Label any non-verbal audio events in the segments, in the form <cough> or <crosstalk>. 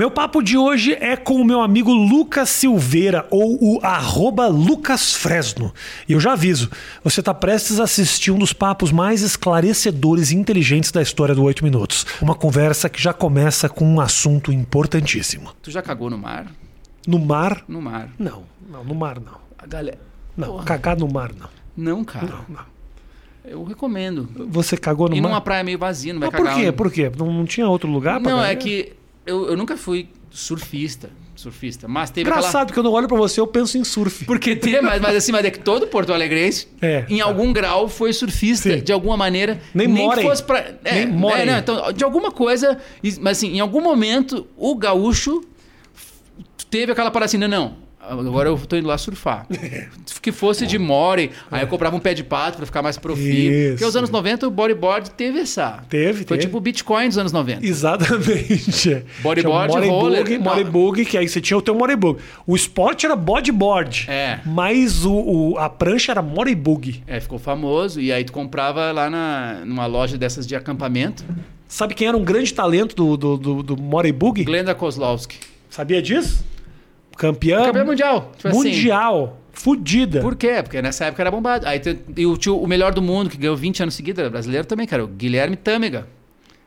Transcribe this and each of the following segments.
Meu papo de hoje é com o meu amigo Lucas Silveira, ou o arroba Lucas Fresno. E eu já aviso, você está prestes a assistir um dos papos mais esclarecedores e inteligentes da história do 8 Minutos. Uma conversa que já começa com um assunto importantíssimo. Tu já cagou no mar? No mar? No mar. Não, não, no mar não. A galera. Não, Porra. cagar no mar não. Não, cara. Não, não. Eu recomendo. Você cagou no E mar? numa praia meio vazia, não vai Mas por cagar. quê? Por quê? Não, não tinha outro lugar pra Não, é que eu, eu nunca fui surfista. Surfista. Mas teve Engraçado aquela. que eu não olho pra você, eu penso em surf. Porque tem, mas, mas assim, mas é que todo Porto Alegrense, <laughs> É, em tá. algum grau, foi surfista, Sim. de alguma maneira. Nem que Morey. fosse pra. É, Nem Morey. é, não, então, de alguma coisa. Mas assim, em algum momento, o gaúcho teve aquela parada assim, não, não. Agora eu tô indo lá surfar. <laughs> que fosse de More, aí eu comprava um pé de pato pra ficar mais. Isso. Porque os anos 90 o bodyboard teve essa. Teve, Foi teve. tipo o Bitcoin dos anos 90. Exatamente. <laughs> Bodyboard, Tinha roller. Moribug, que aí você tinha o teu Moribug. O esporte era bodyboard. É. Mas o, o- a prancha era Moribug. É, ficou famoso. E aí tu comprava lá na, numa loja dessas de acampamento. Sabe quem era um grande talento do, do, do, do Moribug? Glenda Kozlowski. Sabia disso? Campeã, Campeão mundial. Tipo assim. mundial. Fudida. Por quê? Porque nessa época era bombado. Aí tem- e o, tio, o melhor do mundo, que ganhou 20 anos seguidos, era brasileiro também, cara. O Guilherme Tâmega.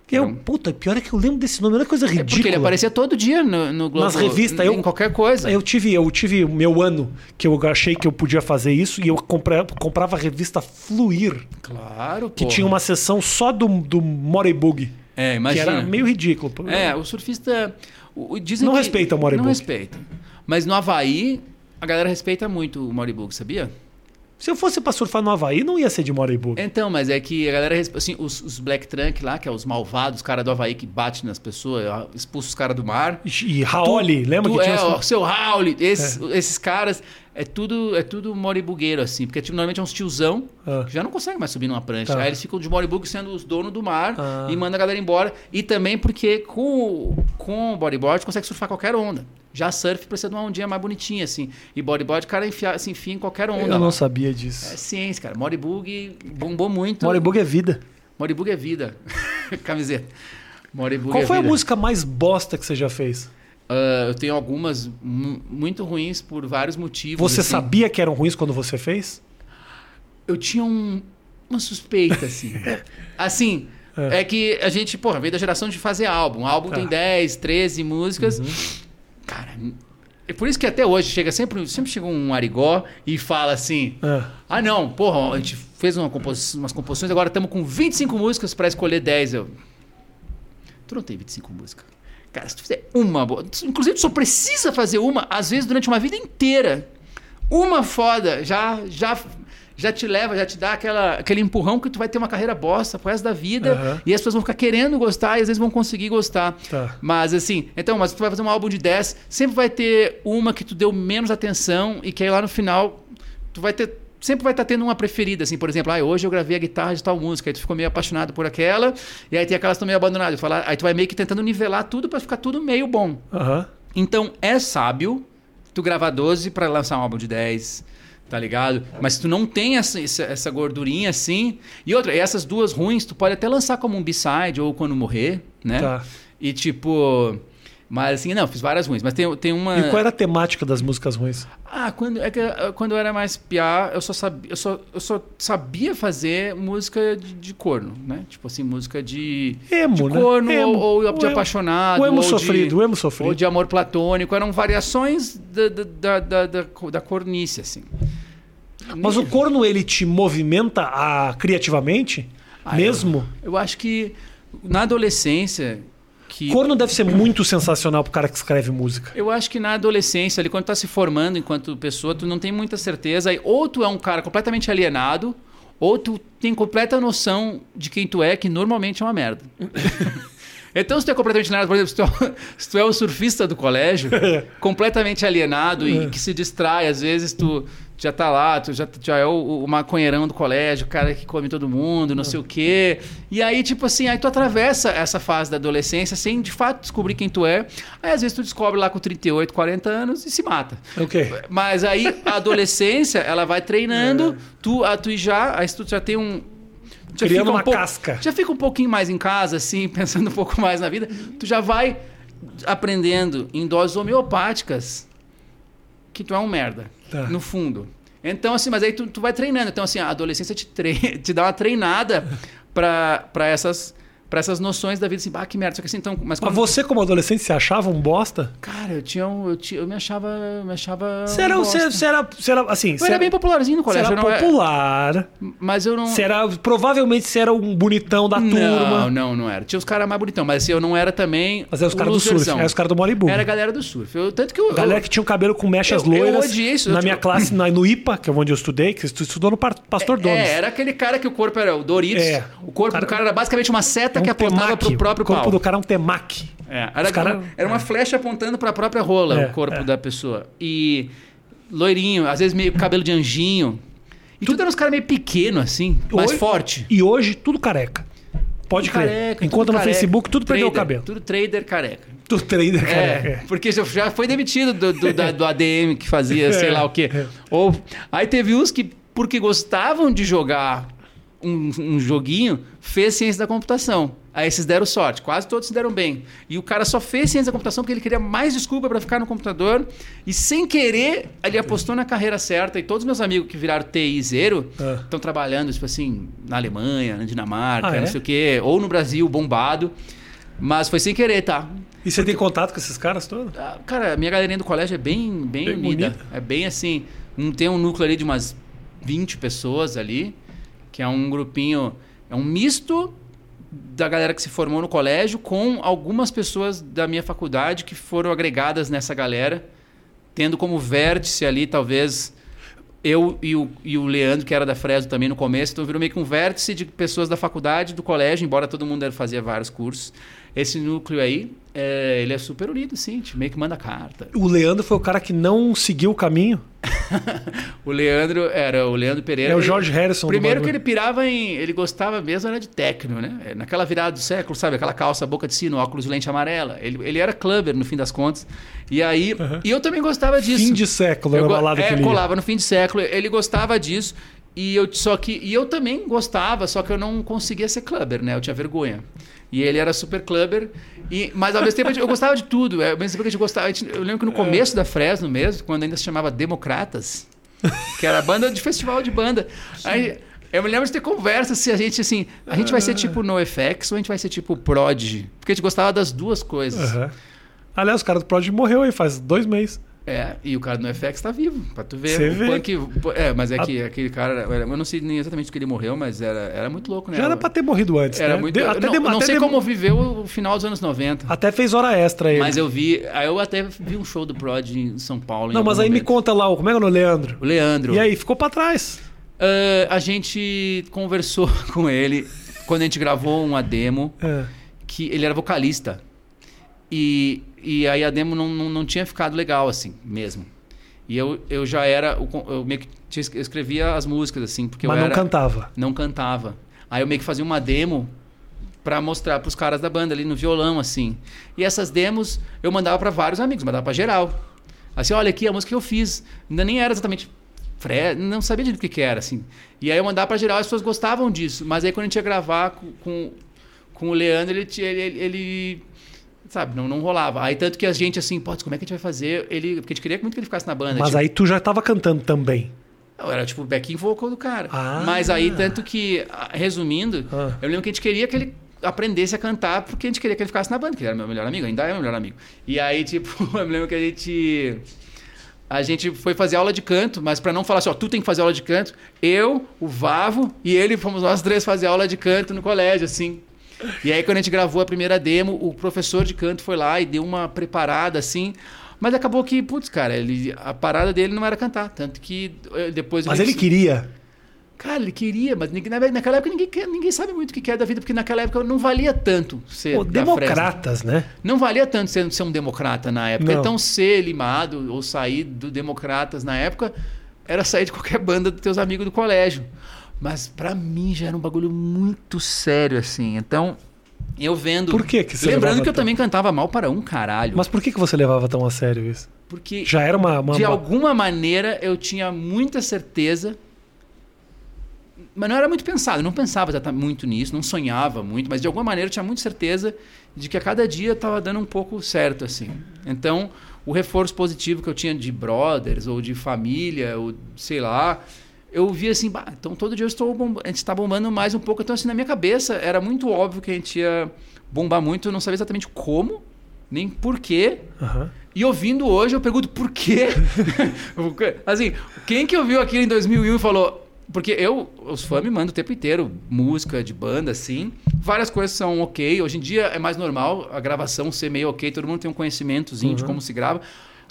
Que Eu, um- puta, pior é que eu lembro desse nome. Olha que coisa É ridícula. porque ele aparecia todo dia no, no Globo. Nas revistas, Em eu- qualquer coisa. Eu tive, eu tive meu ano que eu achei que eu podia fazer isso e eu compra- comprava a revista Fluir, Claro, que porra. tinha uma seção só do, do Moribug, É, que imagina. era meio ridículo. É, o surfista... o- dizem Não que- respeita o Moribug. Não respeita. Mas no Havaí, a galera respeita muito o Moribug, sabia? Se eu fosse pra surfar no Havaí, não ia ser de Moribug. Então, mas é que a galera, assim, os, os Black Trunk lá, que é os malvados, os caras do Havaí que batem nas pessoas, expulsa os caras do mar. E Raoli, lembra Tu- que tinha é, os- o seu Raul, esses, esses caras, é tudo, é tudo moribugueiro, assim. Porque tipo, normalmente é uns tiozão Ah. que já não conseguem mais subir numa prancha. Tá. Aí eles ficam de moribug sendo os donos do mar Ah. e manda a galera embora. E também porque com, o- com o bodyboard consegue surfar qualquer onda. Já surf precisa de uma ondinha mais bonitinha, assim. E bodyboard, o cara enfia, se enfia em qualquer onda. Eu lá. não sabia disso. É ciência, cara. Moribug bombou muito. Moribug é vida. Moribug é vida. <laughs> Camiseta. Moribug Qual é foi a vida. música mais bosta que você já fez? Ah, eu tenho algumas mu- muito ruins por vários motivos. Você assim. sabia que eram ruins quando você fez? Eu tinha um- uma suspeita, assim. <laughs> assim, é. que a gente, porra, veio da geração de fazer álbum. O álbum Tá. tem 10, 13 músicas. Cara, é por isso que até hoje chega sempre, sempre chega um arigó e fala assim: Ah. Ah, não, porra, a gente fez uma compos- umas composições, agora estamos com 25 músicas para escolher 10. Eu. Tu não tem 25 músicas. Cara, se tu fizer uma boa. Inclusive, tu só precisa fazer uma, às vezes, durante uma vida inteira. Uma foda já, já, já te leva, já te dá aquela, aquele empurrão que tu vai ter uma carreira bosta pro resto da vida. Aham. E as pessoas vão ficar querendo gostar e às vezes vão conseguir gostar. Tá. Mas assim, então, mas tu vai fazer um álbum de 10, sempre vai ter uma que tu deu menos atenção e que aí lá no final tu vai ter sempre vai estar tendo uma preferida, assim, por exemplo, ah, hoje eu gravei a guitarra de tal música, aí tu ficou meio apaixonado por aquela, e aí tem aquelas que estão meio abandonadas, Tu fala- aí tu vai meio que tentando nivelar tudo para ficar tudo meio bom. Aham. Então é sábio tu gravar 12 para lançar um álbum de 10, tá ligado? Mas se tu não tem essa, essa, essa gordurinha assim. E outra, essas duas ruins tu pode até lançar como um B-side ou quando morrer, né? Tá. E tipo. Mas assim, não, fiz várias ruins. Mas tem, tem uma. E qual era a temática das músicas ruins? Ah, quando, é que, ah, quando eu era mais piá, eu só sabia, eu só, eu só sabia fazer música de, de corno, né? Tipo assim, música de, Emo, de né? corno Emo. ou, ou de O apaixonado. o emo ou sofrido, de, o emo sofrido. Ou de amor platônico. Eram variações da, da, da, da, da, da cornice, assim. Mas o corno, ele te movimenta a, criativamente? Ah, mesmo? Eu, eu acho que na adolescência. Que Corno deve ser muito sensacional pro cara que escreve música. Eu acho que na adolescência, ali, quando tá se formando enquanto pessoa, tu não tem muita certeza. Ou tu é um cara completamente alienado, ou tu tem completa noção de quem tu é, que normalmente é uma merda. <laughs> então, se tu é completamente alienado, por exemplo, se tu é, <laughs> se tu é o surfista do colégio, <laughs> completamente alienado e que se distrai, às vezes tu já tá lá, tu já, já é o, o maconheirão do colégio, o cara que come todo mundo, não sei o quê. E aí, tipo assim, aí tu atravessa essa fase da adolescência sem de fato descobrir quem tu é. Aí às vezes tu descobre lá com 38, 40 anos e se mata. Ok. Mas aí a <laughs> adolescência, ela vai treinando, tu, a, tu já, aí tu já tem um. Já Criando fica um uma pouco- casca. Já fica um pouquinho mais em casa, assim, <laughs> pensando um pouco mais na vida. Tu já vai aprendendo em doses homeopáticas que tu é um merda, Tá. no fundo. Então, assim, mas aí tu, tu vai treinando. Então, assim, a adolescência te, <laughs> te dá uma treinada pra essas, pra essas noções da vida, assim, ah, que merda. Só que assim, então, mas Mas quando... você, como adolescente, se achava um bosta? Cara, eu tinha um, eu, tinha, eu me achava, eu me achava Você era, um você, você era, você era, assim, Eu você era era, bem popularzinho no você colégio, era eu não é- popular, mas eu não você era, provavelmente você era um bonitão da Não, turma. não, não era. Tinha os caras mais bonitão, mas assim, eu não era também Mas era os caras do surf, era os caras do Malibu. Era a galera do surf. Eu, tanto que eu, Galera eu- que tinha o cabelo com mechas Eu- eu loiras. odiei isso, Na eu, minha tipo- classe, na, no IPA, que é onde eu estudei, que tu estudou no Pastor Donos. É, era aquele cara que o corpo era o Doritos. É. O corpo do cara era basicamente uma seta É um que apontava temaki. pro próprio O corpo pau. do cara é um temaki. É, era, cara- uma, era uma flecha apontando pra própria rola, É, o corpo é. da pessoa. E loirinho, às vezes meio cabelo de anjinho. E tudo eram uns caras meio pequeno assim, mais Hoje- forte. E hoje, tudo careca. Pode Tudo crer. careca, tudo no careca. Facebook, tudo perdeu o Trader, cabelo. Tudo trader careca. Tudo trader careca. É, porque já- foi demitido do, do, da- do ADM que fazia <laughs> sei É, lá o quê. é. Ou, aí teve uns que, porque gostavam de jogar um, um joguinho, fez ciência da computação. Aí esses deram sorte, quase todos se deram bem. E o cara só fez ciência da computação porque ele queria mais desculpa para ficar no computador. E sem querer, ele apostou na carreira certa. E todos meus amigos que viraram TI zero Ah. estão trabalhando, tipo assim, na Alemanha, na Dinamarca, Ah, é? não sei o quê, ou no Brasil, bombado. Mas foi sem querer, tá? E você tem contato com esses caras todos? Ah, Cara, a minha galerinha do colégio é bem, bem, Bem unida. bonita. É bem assim. Tem um núcleo ali de umas 20 pessoas ali, que é um grupinho. É um misto da galera que se formou no colégio com algumas pessoas da minha faculdade que foram agregadas nessa galera, tendo como vértice ali, talvez. Eu e o, e o Leandro, que era da Fresno também no começo, então virou meio que um vértice de pessoas da faculdade, do colégio, embora todo mundo fazia vários cursos. Esse núcleo aí, é, ele é super unido, sim, te meio que manda carta. O Leandro foi o cara que não seguiu o caminho. <laughs> O Leandro era o Leandro Pereira. É o George Harrison Primeiro que ele pirava em. Ele gostava mesmo era de techno, né? É, Naquela virada do século, sabe? Aquela calça, boca de sino, óculos de lente amarela. Ele, ele era clubber, no fim das contas. E aí. E eu também gostava disso. Fim de século, era Eu a go- balada é, que ele colava no fim de século. Ele gostava disso. E eu, só que, e eu também gostava, só que eu não conseguia ser clubber, né? Eu tinha vergonha. E ele era super clubber. E, mas ao mesmo tempo eu gostava de tudo. É, Ao mesmo tempo que a gente gostava. eu lembro que no É. começo da Fresno mesmo, quando ainda se chamava Democratas, que era banda de festival de banda. Aí, eu me lembro de ter conversa se a gente assim, a gente vai ser tipo NoFX ou a gente vai ser tipo Prodigy? Porque a gente gostava das duas coisas. Aham. Aliás, o cara do Prodigy morreu aí faz dois meses. É, e o cara do NoFX tá vivo, pra tu ver. Você vê. punk, é, mas é que aquele cara, eu não sei nem exatamente que ele morreu, mas era, era muito louco, né? Já era pra ter morrido antes, Era né? muito, eu até não, não até sei como viveu o final dos anos 90. Até fez hora extra aí. Mas eu vi, aí eu até vi um show do Prod em São Paulo. Não, mas aí me momento. conta lá, como é que é o nome, Leandro? O Leandro. E aí, ficou pra trás. Ah, a gente conversou <laughs> com ele quando a gente gravou uma demo É. que ele era vocalista. E, e aí a demo não, não, não tinha ficado legal, assim, mesmo. E eu, eu já era. Eu meio que eu escrevia as músicas, assim, porque Mas eu não era, cantava. não cantava. Aí eu meio que fazia uma demo pra mostrar pros caras da banda ali no violão, assim. E essas demos eu mandava pra vários amigos, mandava pra geral. Assim, olha aqui a música que eu fiz. Ainda nem era exatamente. Fre... Não sabia de que, que era, assim. E aí eu mandava pra geral, as pessoas gostavam disso. Mas aí quando a gente ia gravar com, com, com o Leandro, ele, ele, ele- Sabe, não, não rolava. Aí tanto que a gente, assim, putz, como é que a gente vai fazer? Ele, porque a gente queria muito que ele ficasse na banda. Mas tipo, aí tu já tava cantando também. eu era tipo o backing vocal do cara. Ah. Mas aí, tanto que, resumindo, Ah. eu lembro que a gente queria que ele aprendesse a cantar porque a gente queria que ele ficasse na banda, que ele era meu melhor amigo, ainda é meu melhor amigo. E aí, tipo, <laughs> eu lembro que a gente. A gente foi fazer aula de canto, mas para não falar assim, ó, tu tem que fazer aula de canto, eu, o Vavo e ele fomos nós três fazer aula de canto no colégio, assim. E aí, quando a gente gravou a primeira demo, o professor de canto foi lá e deu uma preparada, assim. Mas acabou que, putz, cara, ele, a parada dele não era cantar. Tanto que eh, depois. Mas ele queria. Cara, ele queria, mas ninguém- naquela época ninguém, quer- ninguém sabe muito o que que é da vida, porque naquela época não valia tanto ser. Pô, Fresno. democratas, né? Não valia tanto ser, ser um democrata na época. Não. Então, ser limado ou sair do Democratas na época era sair de qualquer banda dos teus amigos do colégio. Mas pra mim já era um bagulho muito sério, assim. Então, eu vendo. Por que que você Lembrando que eu tão- também cantava mal para um caralho. Mas por que, que você levava tão a sério isso? porque Já era uma. uma- de uma- alguma maneira eu tinha muita certeza Mas não era muito pensado, eu não pensava muito nisso, não sonhava muito, mas de alguma maneira eu tinha muita certeza de que a cada dia estava dando um pouco certo, assim. Então, o reforço positivo que eu tinha de brothers ou de família, ou sei lá, eu via assim, bah, então todo dia eu estou bomba, a gente está bombando mais um pouco. Então, assim, na minha cabeça era muito óbvio que a gente ia bombar muito, eu não sabia exatamente como, nem porquê. Aham. E ouvindo hoje, eu pergunto por quê? <laughs> assim, quem que ouviu aquilo em 2001 e falou... Porque eu, os fãs me mandam o tempo inteiro música de banda, assim. Várias coisas são ok. Hoje em dia é mais normal a gravação ser meio ok. Todo mundo tem um conhecimentozinho de como se grava.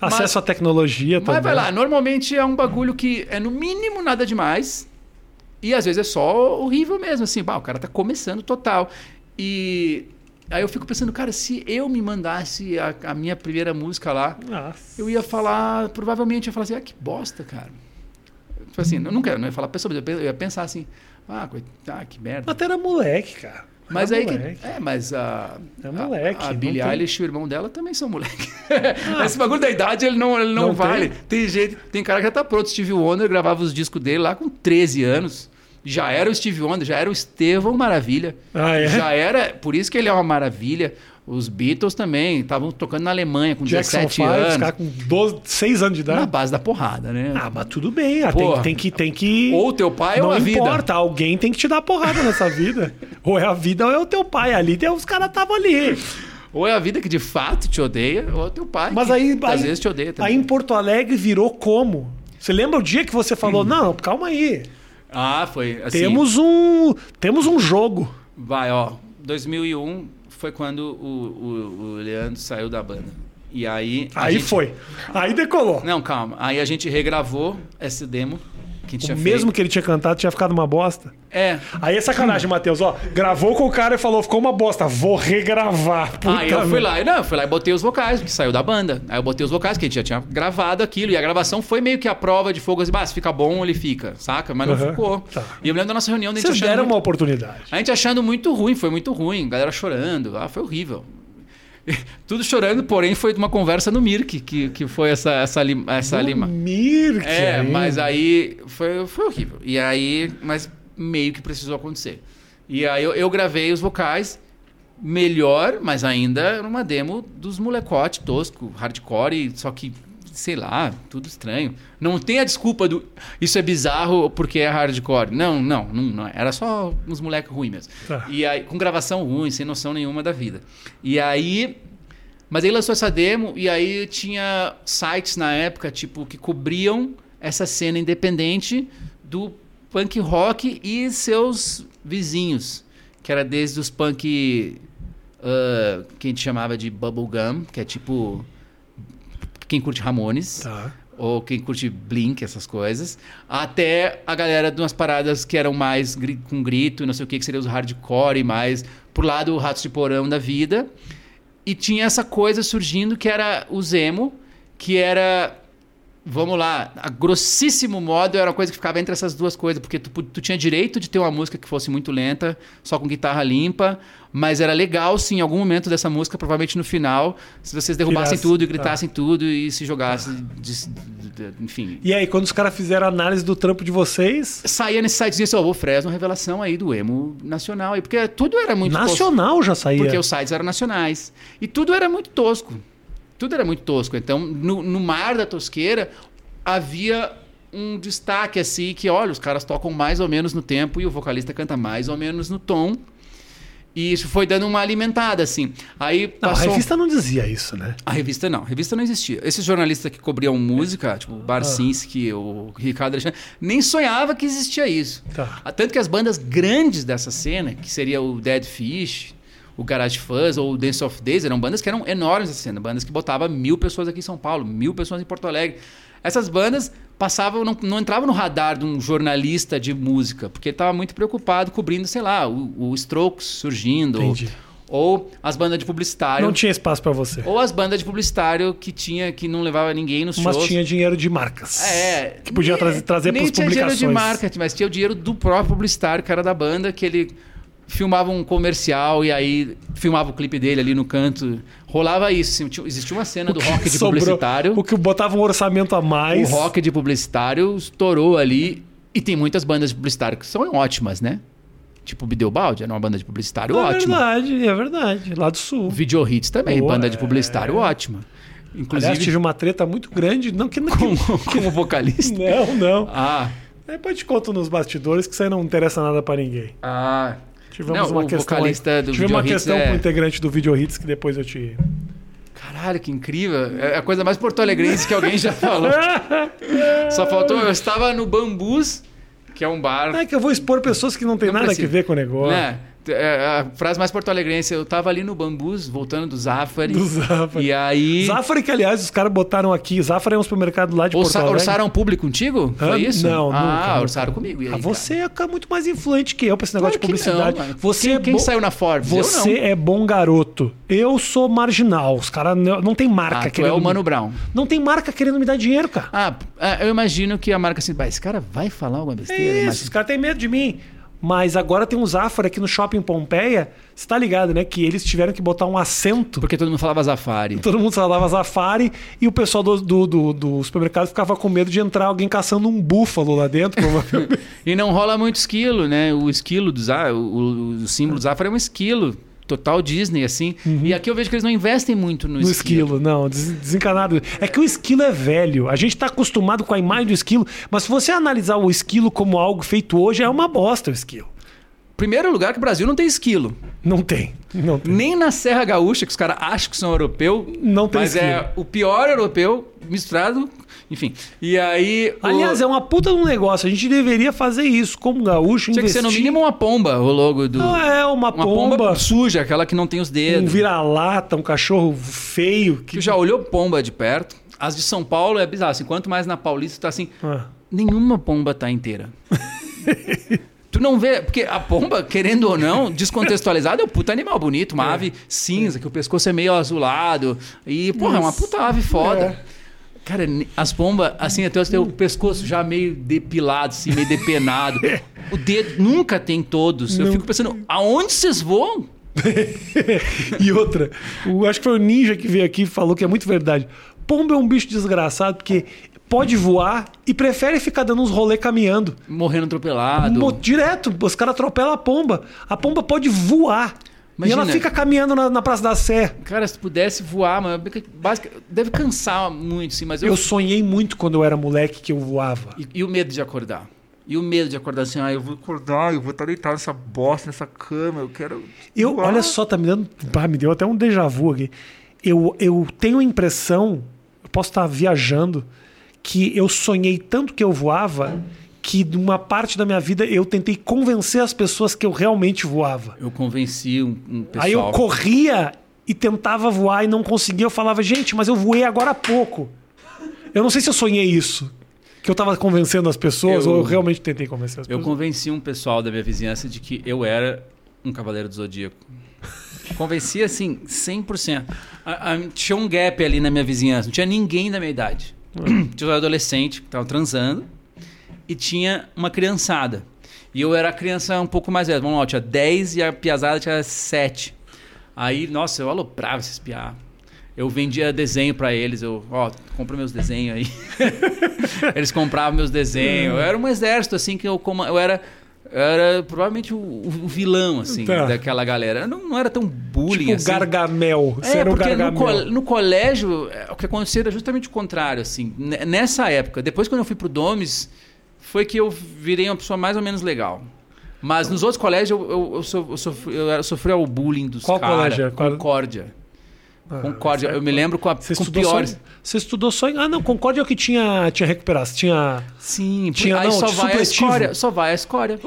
Mas- Acesso à tecnologia também. mas vai lá, normalmente é um bagulho que é no mínimo nada demais. E às vezes é só horrível mesmo, assim, bah, o cara tá começando total. E aí eu fico pensando, cara, se eu me mandasse a, a minha primeira música lá, Nossa. eu ia falar, provavelmente ia falar assim, ah, que bosta, cara. Tipo assim, eu não quero, não ia falar pessoa, mas eu ia pensar assim, ah, coitado, que merda. Mas tu era moleque, cara. Mas Era aí que. moleque. É, mas a. É moleque, A, a Billie tem- Eilish e o irmão dela também são moleque. <laughs> Esse bagulho da idade ele não, ele não, Não vale. tem? Tem. gente. Tem cara que já tá pronto. Steve Wonder gravava os discos dele lá com 13 anos. Já era o Steve Wonder, já era o Estevão Maravilha. Ah, é? Já era. Por isso que ele é uma maravilha. Os Beatles também estavam tocando na Alemanha com Jackson 17 Five, os anos. caras com 12, 6 anos de Na idade. base da porrada, né? Ah, mas tudo bem. ah, tem, Porra. tem que, tem que. Ou teu pai não ou a vida. importa, alguém tem que te dar porrada nessa <laughs> vida. ou é a vida ou é o teu pai. Ali tem, os caras estavam ali. Ou é a vida que de fato te odeia, ou é teu pai. Mas que aí, às aí, vezes te odeia também. aí em Porto Alegre virou como? Você lembra o dia que você Hum. falou, não, calma aí. Ah, foi assim. Temos um. Temos um jogo. Vai, ó. 2001 foi quando o, o, o Leandro saiu da banda. E aí. Aí gente- foi. Aí decolou. Não, calma. Aí a gente regravou esse demo que a O mesmo feito. que ele tinha cantado tinha ficado uma bosta. É. Aí é sacanagem, Matheus. Ó, gravou com o cara e falou, ficou uma bosta. Vou regravar. Puta aí eu fui lá, e não, eu fui lá e botei os vocais, que saiu da banda. Aí eu botei os vocais, que a gente já tinha gravado aquilo. E a gravação foi meio que a prova de fogo, assim, bah, se fica bom, ele fica, saca? Mas não Aham. ficou. Tá. E eu me lembro da nossa reunião, da gente Vocês achando deram muito- uma oportunidade. A gente achando muito ruim, foi muito ruim, galera chorando, ah, foi horrível. <laughs> Tudo chorando, porém foi de uma conversa no Mirk, que, que foi essa, essa, li- essa lima. Mirk. É, ainda. mas aí foi, foi horrível. E aí, mas meio que precisou acontecer. E aí eu, eu gravei os vocais melhor, mas ainda era uma demo dos molecote tosco, hardcore, só que, sei lá, tudo estranho. Não tem a desculpa do isso é bizarro porque é hardcore. Não, não, não, não. era só uns moleques ruins mesmo. Tá. E aí, com gravação ruim, sem noção nenhuma da vida. E aí, mas aí lançou essa demo e aí tinha sites na época, tipo, que cobriam essa cena independente do punk rock e seus vizinhos. Que era desde os punk ah, que a gente chamava de bubblegum, que é tipo quem curte Ramones Tá. ou quem curte Blink, essas coisas, até a galera de umas paradas que eram mais gri- com grito, não sei o que, que seria os hardcore e mais pro lado Ratos de Porão da vida. E tinha essa coisa surgindo que era o Zemo, que era, vamos lá, a grossíssimo modo era uma coisa que ficava entre essas duas coisas, porque tu, tu tinha direito de ter uma música que fosse muito lenta, só com guitarra limpa, mas era legal sim, em algum momento dessa música, provavelmente no final, se vocês derrubassem Virasse, tudo e tá. gritassem tudo e se jogassem, de- de- de- enfim. E aí, quando os caras fizeram a análise do trampo de vocês, Saía nesse site disso, ó, o Fresno, revelação aí do emo nacional, aí, porque tudo era muito tosco. nacional já saía. Porque os sites eram nacionais. E tudo era muito tosco. Tudo era muito tosco. Então, no, no mar da tosqueira, havia um destaque assim que, olha, os caras tocam mais ou menos no tempo e o vocalista canta mais ou menos no tom. E isso foi dando uma alimentada, assim. Aí Não, a passou... revista não dizia isso, né? A revista não, a revista não existia. Esses jornalistas que cobriam música, tipo o Barcinski, o Ricardo Alexandre, nem sonhava que existia isso. Tá. Ah, Tanto que as bandas grandes dessa cena, que seria o Dead Fish, o Garage Fuzz ou o Dance of Days, eram bandas que eram enormes nessa cena. Bandas que botavam mil pessoas aqui em São Paulo, mil pessoas em Porto Alegre. Essas bandas passavam, não, não entravam no radar de um jornalista de música, porque ele estava muito preocupado cobrindo, sei lá, o, o Strokes surgindo, ou, Entendi. ou as bandas de publicitário. Não tinha espaço pra você. Ou as bandas de publicitário que tinha que não levava ninguém nos Mas shows. tinha dinheiro de marcas. É. Que podia nem- trazer, trazer nem pras tinha publicações. dinheiro de marketing, mas tinha o dinheiro do próprio publicitário, que era da banda, que ele filmava um comercial e aí filmava o clipe dele ali no canto. Rolava isso. existia uma cena do rock de Sobrou- publicitário. O que botava um orçamento a mais. O rock de publicitário estourou ali E tem muitas bandas de publicitário que são ótimas, né? Tipo, Bideobaldi era uma banda de publicitário é ótima. verdade, é verdade. Lá do sul. Video Hits também, Boa, banda de é. publicitário ótima. Aliás, Inclusive tive uma treta muito grande. Não, que, que, <laughs> como, como vocalista. Não, não. Ah, Depois te conto nos bastidores que isso aí não interessa nada pra ninguém. ah. Tivemos Não, uma o questão. vocalista aí. do Tive uma questão é- com o integrante do Video Hits que depois eu te. Caralho, que incrível. É a coisa mais porto-alegrense que alguém já <laughs> falou. Só faltou. Eu estava no Bambus, que é um bar. É que eu vou expor pessoas que não tem Não nada precisa. a ver com o negócio. Né? É, A frase mais porto-alegrense, eu tava ali no Bambus, voltando do Zafari. Do Zafari. E aí. Zafari, que aliás os caras botaram aqui. Zafari é um supermercado lá de Porto Orça, Alegre. orçaram público contigo? Hã? Foi isso? Não, Ah, nunca, nunca. orçaram comigo. E aí, Ah, você é cara muito mais influente que eu pra esse Claro negócio de que publicidade. não, você quem, é quem saiu na Forbes? Você é bom garoto. Eu sou marginal. Os caras não, não tem marca Ah, tu é querendo. o me- Mano Brown. Não tem marca querendo me dar dinheiro, cara. Ah, é, eu imagino que a marca assim, "Bah, esse cara vai falar alguma É besteira? isso, Mas- os caras têm medo de mim. Mas agora tem um Zafari aqui no shopping Pompeia. Você tá ligado, né? Que eles tiveram que botar um assento. Porque todo mundo falava Zafari. Todo mundo falava Zafari e o pessoal do, do, do, do supermercado ficava com medo de entrar alguém caçando um búfalo lá dentro. provavelmente. <laughs> E não rola muito esquilo, né? O esquilo do Zafari, o, o- o símbolo do Zafari é um esquilo. Total Disney, assim. E aqui eu vejo que eles não investem muito no, Uhum. no esquilo, não, des- desencanado. É que o esquilo é velho. A gente tá acostumado com a imagem do esquilo, mas se você analisar o esquilo como algo feito hoje, é uma bosta o esquilo. Primeiro lugar que o Brasil não tem esquilo. Não tem. Não tem. Nem na Serra Gaúcha, que os caras acham que são europeu. Não tem Mas esquilo. é o pior europeu misturado. Enfim. E aí. o- Aliás, é uma puta de um negócio. A gente deveria fazer isso como gaúcho. Tinha que investir... ser no mínimo uma pomba, o logo do. Não é uma, uma pomba, pomba, suja, aquela que não tem os um dedos. vira-lata, um cachorro feio. Que... Tu já olhou pomba de perto? As de São Paulo é bizarro. Assim, quanto mais na Paulista, tá assim. Ah. Nenhuma pomba tá inteira. <laughs> tu não vê. Porque a pomba, querendo ou não, descontextualizada, é um puta animal bonito, uma ave cinza, que o pescoço é meio azulado. E, porra, é uma puta ave foda. É. Cara, as pombas, assim, até o pescoço já meio depilado, assim, meio depenado. <laughs> o dedo nunca tem todos. Eu Não. fico pensando, aonde vocês voam? <laughs> e outra, o, acho que foi o Ninja que veio aqui e falou que é muito verdade. Pomba é um bicho desgraçado porque pode voar e prefere ficar dando uns rolê caminhando. Morrendo atropelado. Direto, os caras atropelam a pomba. A pomba pode voar. E Imagina. ela fica caminhando na, na Praça da Sé. Cara, se pudesse voar, mano, basic- deve cansar muito, sim, mas eu. Eu sonhei muito quando eu era moleque que eu voava. E, e o medo de acordar? E o medo de acordar assim, ah, eu vou acordar, eu vou estar deitado nessa bosta, nessa cama, eu quero. Eu, voar. olha só, tá me dando. Ah, me deu até um déjà vu aqui. Eu, eu tenho a impressão, eu posso estar viajando, que eu sonhei tanto que eu voava que numa parte da minha vida eu tentei convencer as pessoas que eu realmente voava. Eu convenci um, um pessoal. Aí eu corria e tentava voar e não conseguia. Eu falava, gente, mas eu voei agora há pouco. Eu não sei se eu sonhei isso. Que eu tava convencendo as pessoas Eu- ou eu realmente tentei convencer as Eu pessoas. convenci um pessoal da minha vizinhança de que eu era um cavaleiro do zodíaco. Convenci assim, 100%. A- a- tinha um gap ali na minha vizinhança, não tinha ninguém da minha idade. Tinha um adolescente que tava transando e tinha uma criançada. E eu era criança um pouco mais velha. Vamos lá, eu tinha 10 e a piazada tinha 7. Aí, nossa, eu aloprava esses piá. Eu vendia desenho pra eles, eu, ó, compra meus desenhos aí. <laughs> eles compravam meus desenhos. Eu era um exército, assim, que eu, coma- eu era. Era provavelmente o, o vilão, assim, Tá. daquela galera. Não, não era tão bullying Tipo assim. Gargamel. Você É, era o porque no, Gargamel. col- no colégio, é, o que aconteceu era justamente o contrário, assim. Nessa época, depois quando eu fui pro Domes, foi que eu virei uma pessoa mais ou menos legal. Mas nos outros colégios, eu, eu, eu, so- eu sofri, eu sofri o bullying dos Qual caras. colégio? Concórdia. Ah, Concórdia. Eu me lembro com, a, Você com piores. só, você estudou só em. Ah, não, Concórdia é o que tinha, tinha recuperação. Tinha. Sim, Tinha, aí não, só vai a escória. Só vai a escória.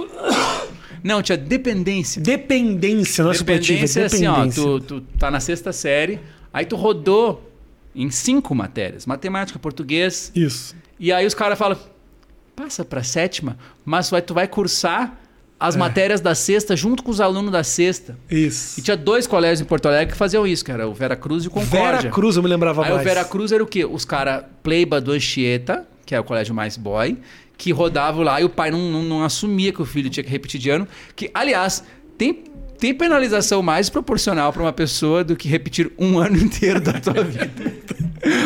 Não, tinha dependência. Dependência, não é é Dependência é assim, ó, tu, tu tá na sexta série, aí tu rodou em cinco matérias, matemática, português, Isso. e aí os caras falam, passa pra sétima, mas vai, tu vai cursar É. as matérias da sexta junto com os alunos da sexta. Isso. E tinha dois colégios em Porto Alegre que faziam isso, que era o Vera Cruz e o Concórdia. Vera Cruz, eu me lembrava Aí mais. o Vera Cruz era o quê? Os caras Pleiba do Anchieta, que é o colégio mais boy, que rodavam lá e o pai não, não, não assumia que o filho tinha que repetir de ano. Que, aliás, tem, tem penalização mais proporcional para uma pessoa do que repetir um <laughs> ano inteiro da tua vida.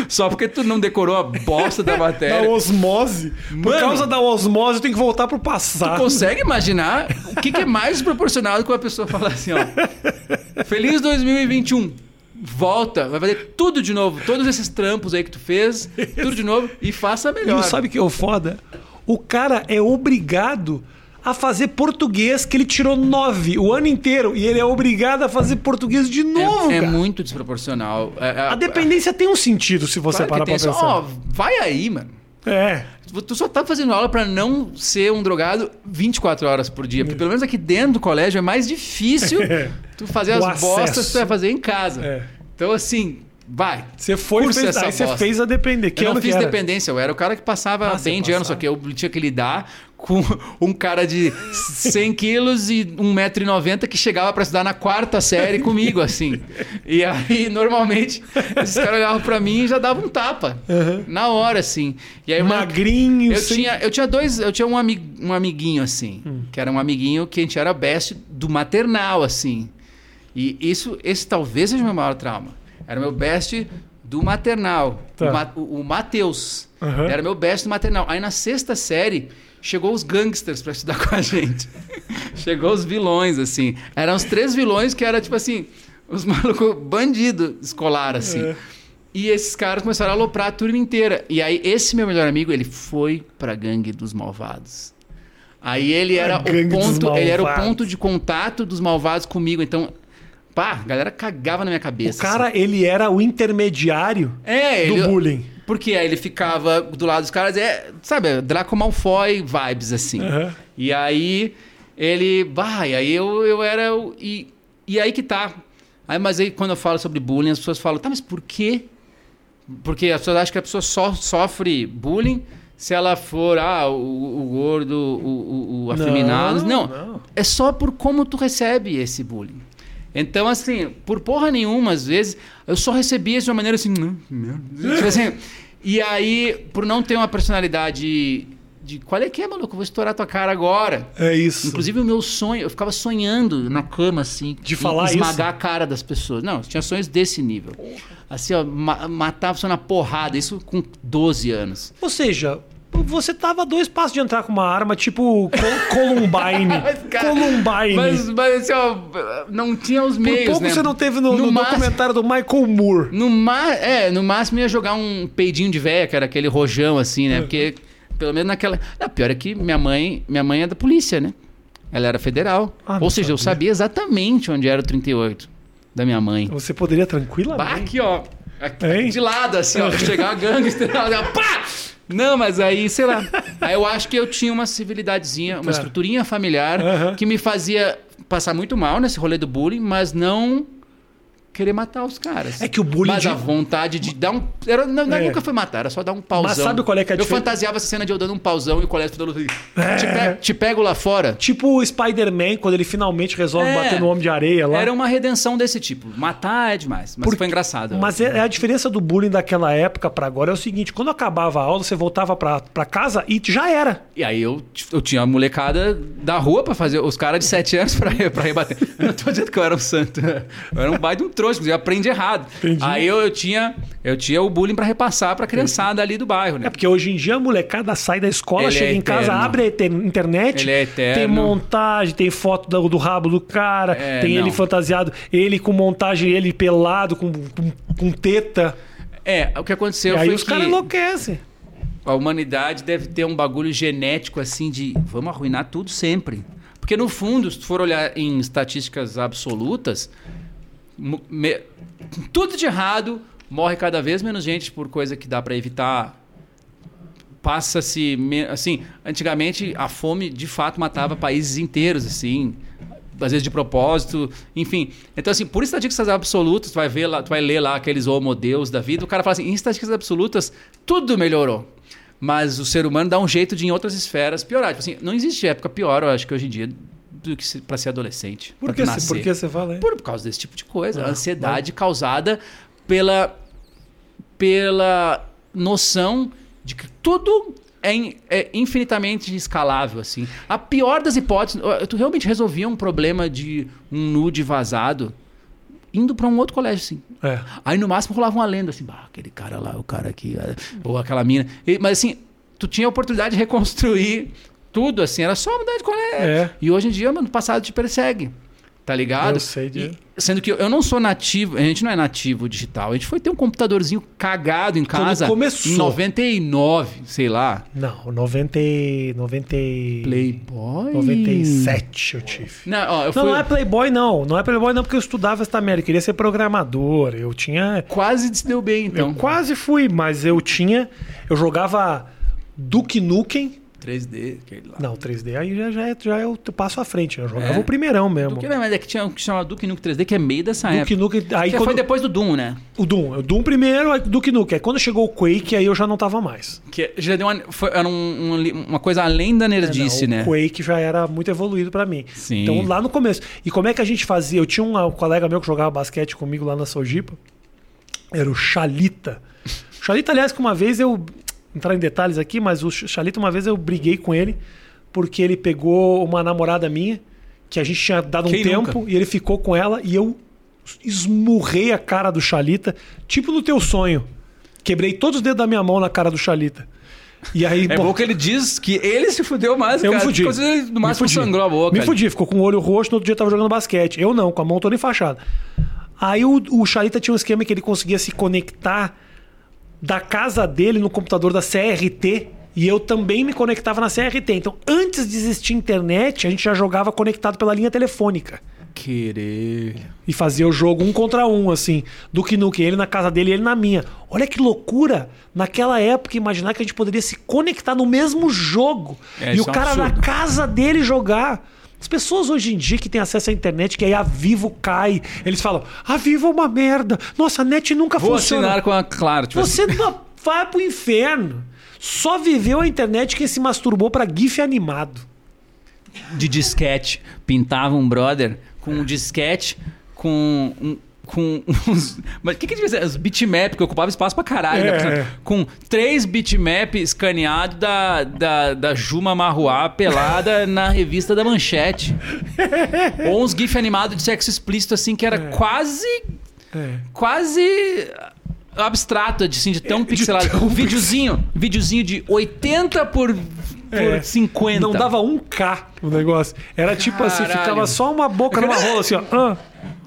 Só porque tu não decorou a bosta da Da matéria. osmose. Por Mano. causa da osmose, tem que voltar pro Tu passado. consegue imaginar o que, que é mais proporcional que uma pessoa falar assim, ó. Feliz 2021. Volta, vai fazer tudo de novo. Todos esses trampos aí que tu fez, tudo de novo e faça E melhor. sabe o que é o foda? O cara é obrigado a fazer português que ele tirou nove o ano inteiro. E ele é obrigado a fazer português de novo, é, é muito desproporcional. É, é- A dependência tem um sentido se você claro parar pra pensar. Ó, vai aí, mano. É. Tu só tá fazendo aula pra não ser um drogado 24 horas por dia. Porque pelo menos aqui dentro do colégio é mais difícil <laughs> tu fazer as bostas acesso. que tu vai fazer em casa. É. Então, assim, vai. Você foi Cursa essa aí você fez a depender. Que eu não fiz dependência, eu era o cara que passava Ah, bem de ano, só que eu tinha que lidar com um cara de 100 quilos e 1,90m que chegava pra estudar na quarta série comigo, assim. E aí, normalmente, esses caras olhavam pra mim e já davam um tapa. Na hora, assim. E aí, Magrinho, eu sem- tinha, eu tinha dois, eu tinha um, ami, um amiguinho assim, Hum. que era um amiguinho que a gente era best do maternal assim. E isso, esse talvez seja o meu maior trauma. Era o meu best do maternal, Tá. o, Ma, o, o Matheus. Aham. Era meu best do maternal. Aí na sexta série chegou os gangsters pra estudar <laughs> com a gente. chegou os vilões assim. Eram os três vilões que era tipo assim, os malucos bandido escolar assim. É. E esses caras começaram a aloprar a turma inteira. E aí, esse meu melhor amigo, ele foi pra gangue dos malvados. Aí ele era o ponto, ele era o ponto de contato dos malvados comigo. Então, pá, a galera cagava na minha O cabeça. cara, ele era o intermediário assim. é, do ele, bullying. Porque aí ele ficava do lado dos caras, é, sabe, Draco Malfoy vibes assim. Aham. E aí ele, bah, e aí eu, eu era o. E, e aí que tá. Aí, mas aí quando eu falo sobre bullying, as pessoas falam, tá, mas por quê? Porque as pessoas acham que a pessoa só sofre bullying se ela for, ah, o, o gordo, o, o, o afeminado. Não, não. é só por como tu recebe esse bullying. Então, assim, por porra nenhuma, às vezes, eu só recebia isso de uma maneira assim, "Não, que merda. Tipo assim, e aí, por não ter uma personalidade de qual é que é, maluco? Eu vou estourar tua cara agora. É isso. Inclusive, o meu sonho, eu ficava sonhando na cama, assim, De falar esmagar isso? a cara das pessoas. Não, eu tinha sonhos desse nível. Assim, ó, ma matar a pessoa na porrada, isso com 12 anos. Ou seja, você tava a dois passos de entrar com uma arma tipo Col- <laughs> Columbine. Cara, Columbine. Mas, mas assim, ó, não tinha os Por meios, pouco né? você não teve no, no máximo- documentário do Michael Moore. No, ma é, no máximo ia jogar um peidinho de véia, que era aquele rojão assim, né? Porque, pelo menos naquela. Não, pior é que minha mãe, minha mãe é da polícia, né? Ela era federal. Ah, Ou seja, eu sabia. sabia exatamente onde era o 38 da minha mãe. Você poderia Bah, tranquilamente. aqui, ó. Aqui, de lado, assim, ó. <laughs> Chegar a ela, pá! Não, mas aí, sei lá. Aí eu acho que eu tinha uma civilidadezinha, uma Tá. estruturinha familiar Aham. que me fazia passar muito mal nesse rolê do bullying, mas não querer matar os caras. É que o bullying Mas de- a vontade de dar um. Era, não, não, É. nunca foi matar, era só dar um pauzão. Mas sabe qual é que é a Eu diferença? fantasiava essa cena de eu dando um pauzão e o colégio todo assim. É. Te, pe- te pego lá fora. Tipo o Spider-Man, quando ele finalmente resolve É. bater no Homem de Areia lá. Era uma redenção desse tipo. Matar é demais, mas Porque- foi engraçado. Mas é, é a diferença do bullying daquela época pra agora é o seguinte: quando acabava a aula, você voltava pra, pra casa e já era. E aí eu, eu tinha a molecada da rua pra fazer, os caras de 7 anos pra, <laughs> pra rebater. Eu não tô dizendo que eu era um santo. <laughs> Eu era um baita de um trouxa, eu aprendi errado. Entendi. Aí eu, eu tinha, eu tinha o bullying pra repassar pra criançada ali do bairro, né? É porque hoje em dia a molecada sai da escola, Ele chega é em casa, abre a internet, Ele é eterno. tem montagem, tem foto do, do rabo do cara, É, tem não. ele fantasiado, ele com montagem, ele pelado, com, com, com teta. É, o que aconteceu e aí foi os que caras enlouquecem. a humanidade deve ter um bagulho genético assim de vamos arruinar tudo sempre. Porque no fundo, se tu for olhar em estatísticas absolutas, me- tudo de errado, morre cada vez menos gente por coisa que dá pra evitar. Passa-se, assim, antigamente a fome de fato matava países inteiros, assim, às vezes de propósito, enfim. Então, assim, por estatísticas absolutas, tu vai ver lá, tu vai ler lá aqueles homo deus da vida, o cara fala assim, em estatísticas absolutas, tudo melhorou. Mas o ser humano dá um jeito de em outras esferas piorar. Tipo assim, não existe época pior, eu acho que hoje em dia, do que pra ser adolescente. Por que, nascer. por que você fala aí? Por causa desse tipo de coisa. Ah, a ansiedade causada pela, pela noção de que tudo é, in- é infinitamente escalável, assim. A pior das hipóteses... Tu realmente resolvia um problema de um nude vazado indo para um outro colégio, assim. É. Aí no máximo rolava uma lenda assim, bah, aquele cara lá, o cara aqui, é, ou aquela mina. E- mas assim, tu tinha a oportunidade de reconstruir tudo, assim, era só mudar de colégio. É. E hoje em dia, mano, o passado te persegue. Tá ligado? Eu sei de- E- sendo que eu, não sou nativo, a gente não é nativo digital. A gente foi ter um computadorzinho cagado em Quando casa começou. em 99, sei lá. Não, 90, e- 90, e- Playboy. 97 eu tive. Não, ó, eu Não, fui não é Playboy, não. Não é Playboy, não, porque eu estudava essa merda. Eu queria ser programador. Eu tinha. quase se deu bem, então. Eu quase fui, mas eu tinha. Eu jogava Duke Nukem. 3D, aquele lá. Não, 3D aí já, já, é, já é o passo à frente. Eu jogava É? o primeirão mesmo. Duke, mas é que tinha um que chamava Duke Nukem 3D, que é meio dessa Duke época. Nukem. Aí que quando, foi depois do Doom, né? O Doom. O Doom primeiro, aí Duke Nukem. Aí quando chegou o Quake, aí eu já não tava mais. Que já deu uma, foi, era um- um- uma coisa além da nerdice, É, não, né? O Quake já era muito evoluído pra mim. Sim. Então lá no começo. E como é que a gente fazia? Eu tinha um, um colega meu que jogava basquete comigo lá na Sojipa. Era o Chalita. O Chalita, aliás, que uma vez eu. Entrar em detalhes aqui, mas o Chalita, uma vez eu briguei com ele porque ele pegou uma namorada minha que a gente tinha dado um Quem tempo nunca? e ele ficou com ela e eu esmurrei a cara do Chalita, tipo no teu sonho. Quebrei todos os dedos da minha mão na cara do Chalita. E aí, <laughs> É bom que ele diz que ele se fudeu mais, eu cara. me fudi. Ele, no Me máximo fudi. sangrou a boca. Me fudi, ficou com o olho roxo, no outro dia tava jogando basquete. Eu não, com a mão toda enfaixada. Aí o, o Charita tinha um esquema que ele conseguia se conectar da casa dele no computador da CRT e eu também me conectava na CRT. Então, antes de existir internet, a gente já jogava conectado pela linha telefônica. Querer. E fazia o jogo um contra um, assim. Do que Nukem, ele na casa dele e ele na minha. Olha que loucura! Naquela época, imaginar que a gente poderia se conectar no mesmo jogo. É, e o é cara na absurdo. casa dele jogar. As pessoas hoje em dia que têm acesso à internet, que aí a Vivo cai, eles falam: a Vivo é uma merda. Nossa, a net nunca Vou funciona. assinar com a Claro. Tipo Você não vai pro inferno. Só viveu a internet quem se masturbou pra GIF animado. assim, de disquete. Pintava um brother com um disquete com um. Com uns. Mas o que, que devia ser? Os bitmap, que ocupava espaço pra caralho. É, né? é. Com três bitmap escaneados da, da, da Juma Marruá pelada <laughs> na revista da Manchete. <laughs> Ou uns GIF animados de sexo explícito, assim, que era quase. É. Quase. Abstrato, de, assim, de tão É, de pixelado. tão videozinho, videozinho de 80 por, É. 50. Não dava um K o negócio. Era tipo assim, ficava só uma boca numa rola, assim, ó. <laughs> Ah,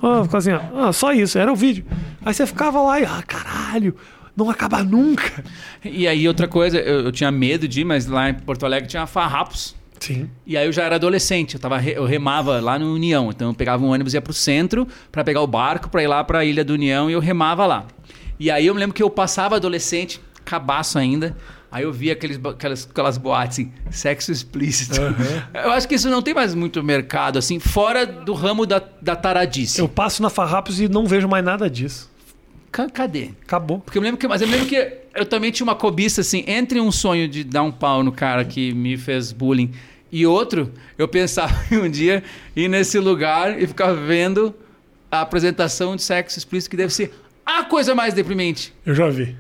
ah, ficava assim, ó. Ah, só isso, era o vídeo. Aí você ficava lá e, ah, caralho, não acaba nunca. E aí, outra coisa, eu, eu tinha medo de ir, mas lá em Porto Alegre tinha farrapos. Sim. E aí eu já era adolescente, eu, tava, eu remava lá no União. Então eu pegava um ônibus e ia pro centro pra pegar o barco pra ir lá pra Ilha do União e eu remava lá. E aí eu me lembro que eu passava adolescente, cabaço ainda. Aí eu via aqueles, aquelas, aquelas boates assim, sexo explícito. Eu acho que isso não tem mais muito mercado, assim, fora do ramo da, da taradice. Eu passo na Farrapos e não vejo mais nada disso. Ca- Cadê? Acabou. Porque eu lembro que, mas eu lembro que eu também tinha uma cobiça assim, entre um sonho de dar um pau no cara que me fez bullying e outro, eu pensava <laughs> em um dia ir nesse lugar e ficar vendo a apresentação de sexo explícito que deve ser a coisa mais deprimente. Eu já vi.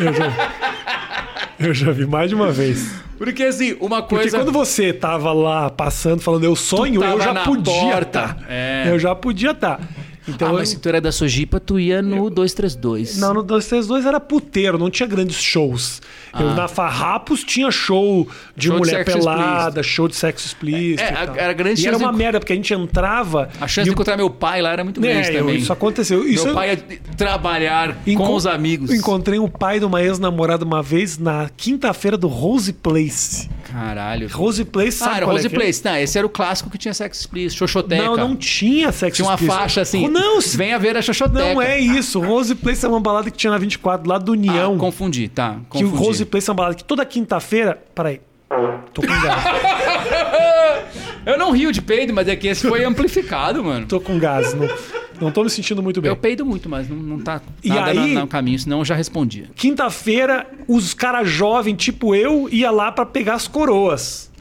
Eu já vi. <laughs> Eu já vi mais de uma vez. Porque assim, uma Porque coisa quando você tava lá passando, falando eu sonho, eu já podia estar. É. Eu já podia estar. Então, Ah, eu- mas se tu era da Sojipa, tu ia no 232. Não, no 232 era puteiro, não tinha grandes shows. Eu na Farrapos tinha show de Ah. Show de mulher sexo pelada, show de sexo explícito. É, e a- tal. era grande E era uma de- merda, porque a gente entrava. A chance e de encontrar meu pai lá era muito grande É, eu- também. isso aconteceu. Isso meu eu- pai ia trabalhar Encon- com os amigos. eu Encontrei o pai de uma ex-namorada uma vez na quinta-feira do Rose Place. Caralho. Rose Place, sabe Ah, era é Rose é? Place. Não, esse era o clássico que tinha sexo explícito. Xoxoteca. Não, não tinha sexo Tinha uma explícito. faixa assim. Não, se- Venha ver a Xoxoteca. não é isso. Rose Place é uma balada que tinha na 24, lá do Ah, União. confundi, tá. que o Confundi. Rose Place é uma balada que toda quinta-feira. Peraí. Tô com gás. <laughs> Eu não rio de peido, mas é que esse foi amplificado, mano. tô com gás. Não, não tô me sentindo muito bem. Eu peido muito, mas não, não tá E aí- no, caminho, senão eu já respondia. Quinta-feira, os caras jovens, tipo eu, ia lá pra pegar as coroas.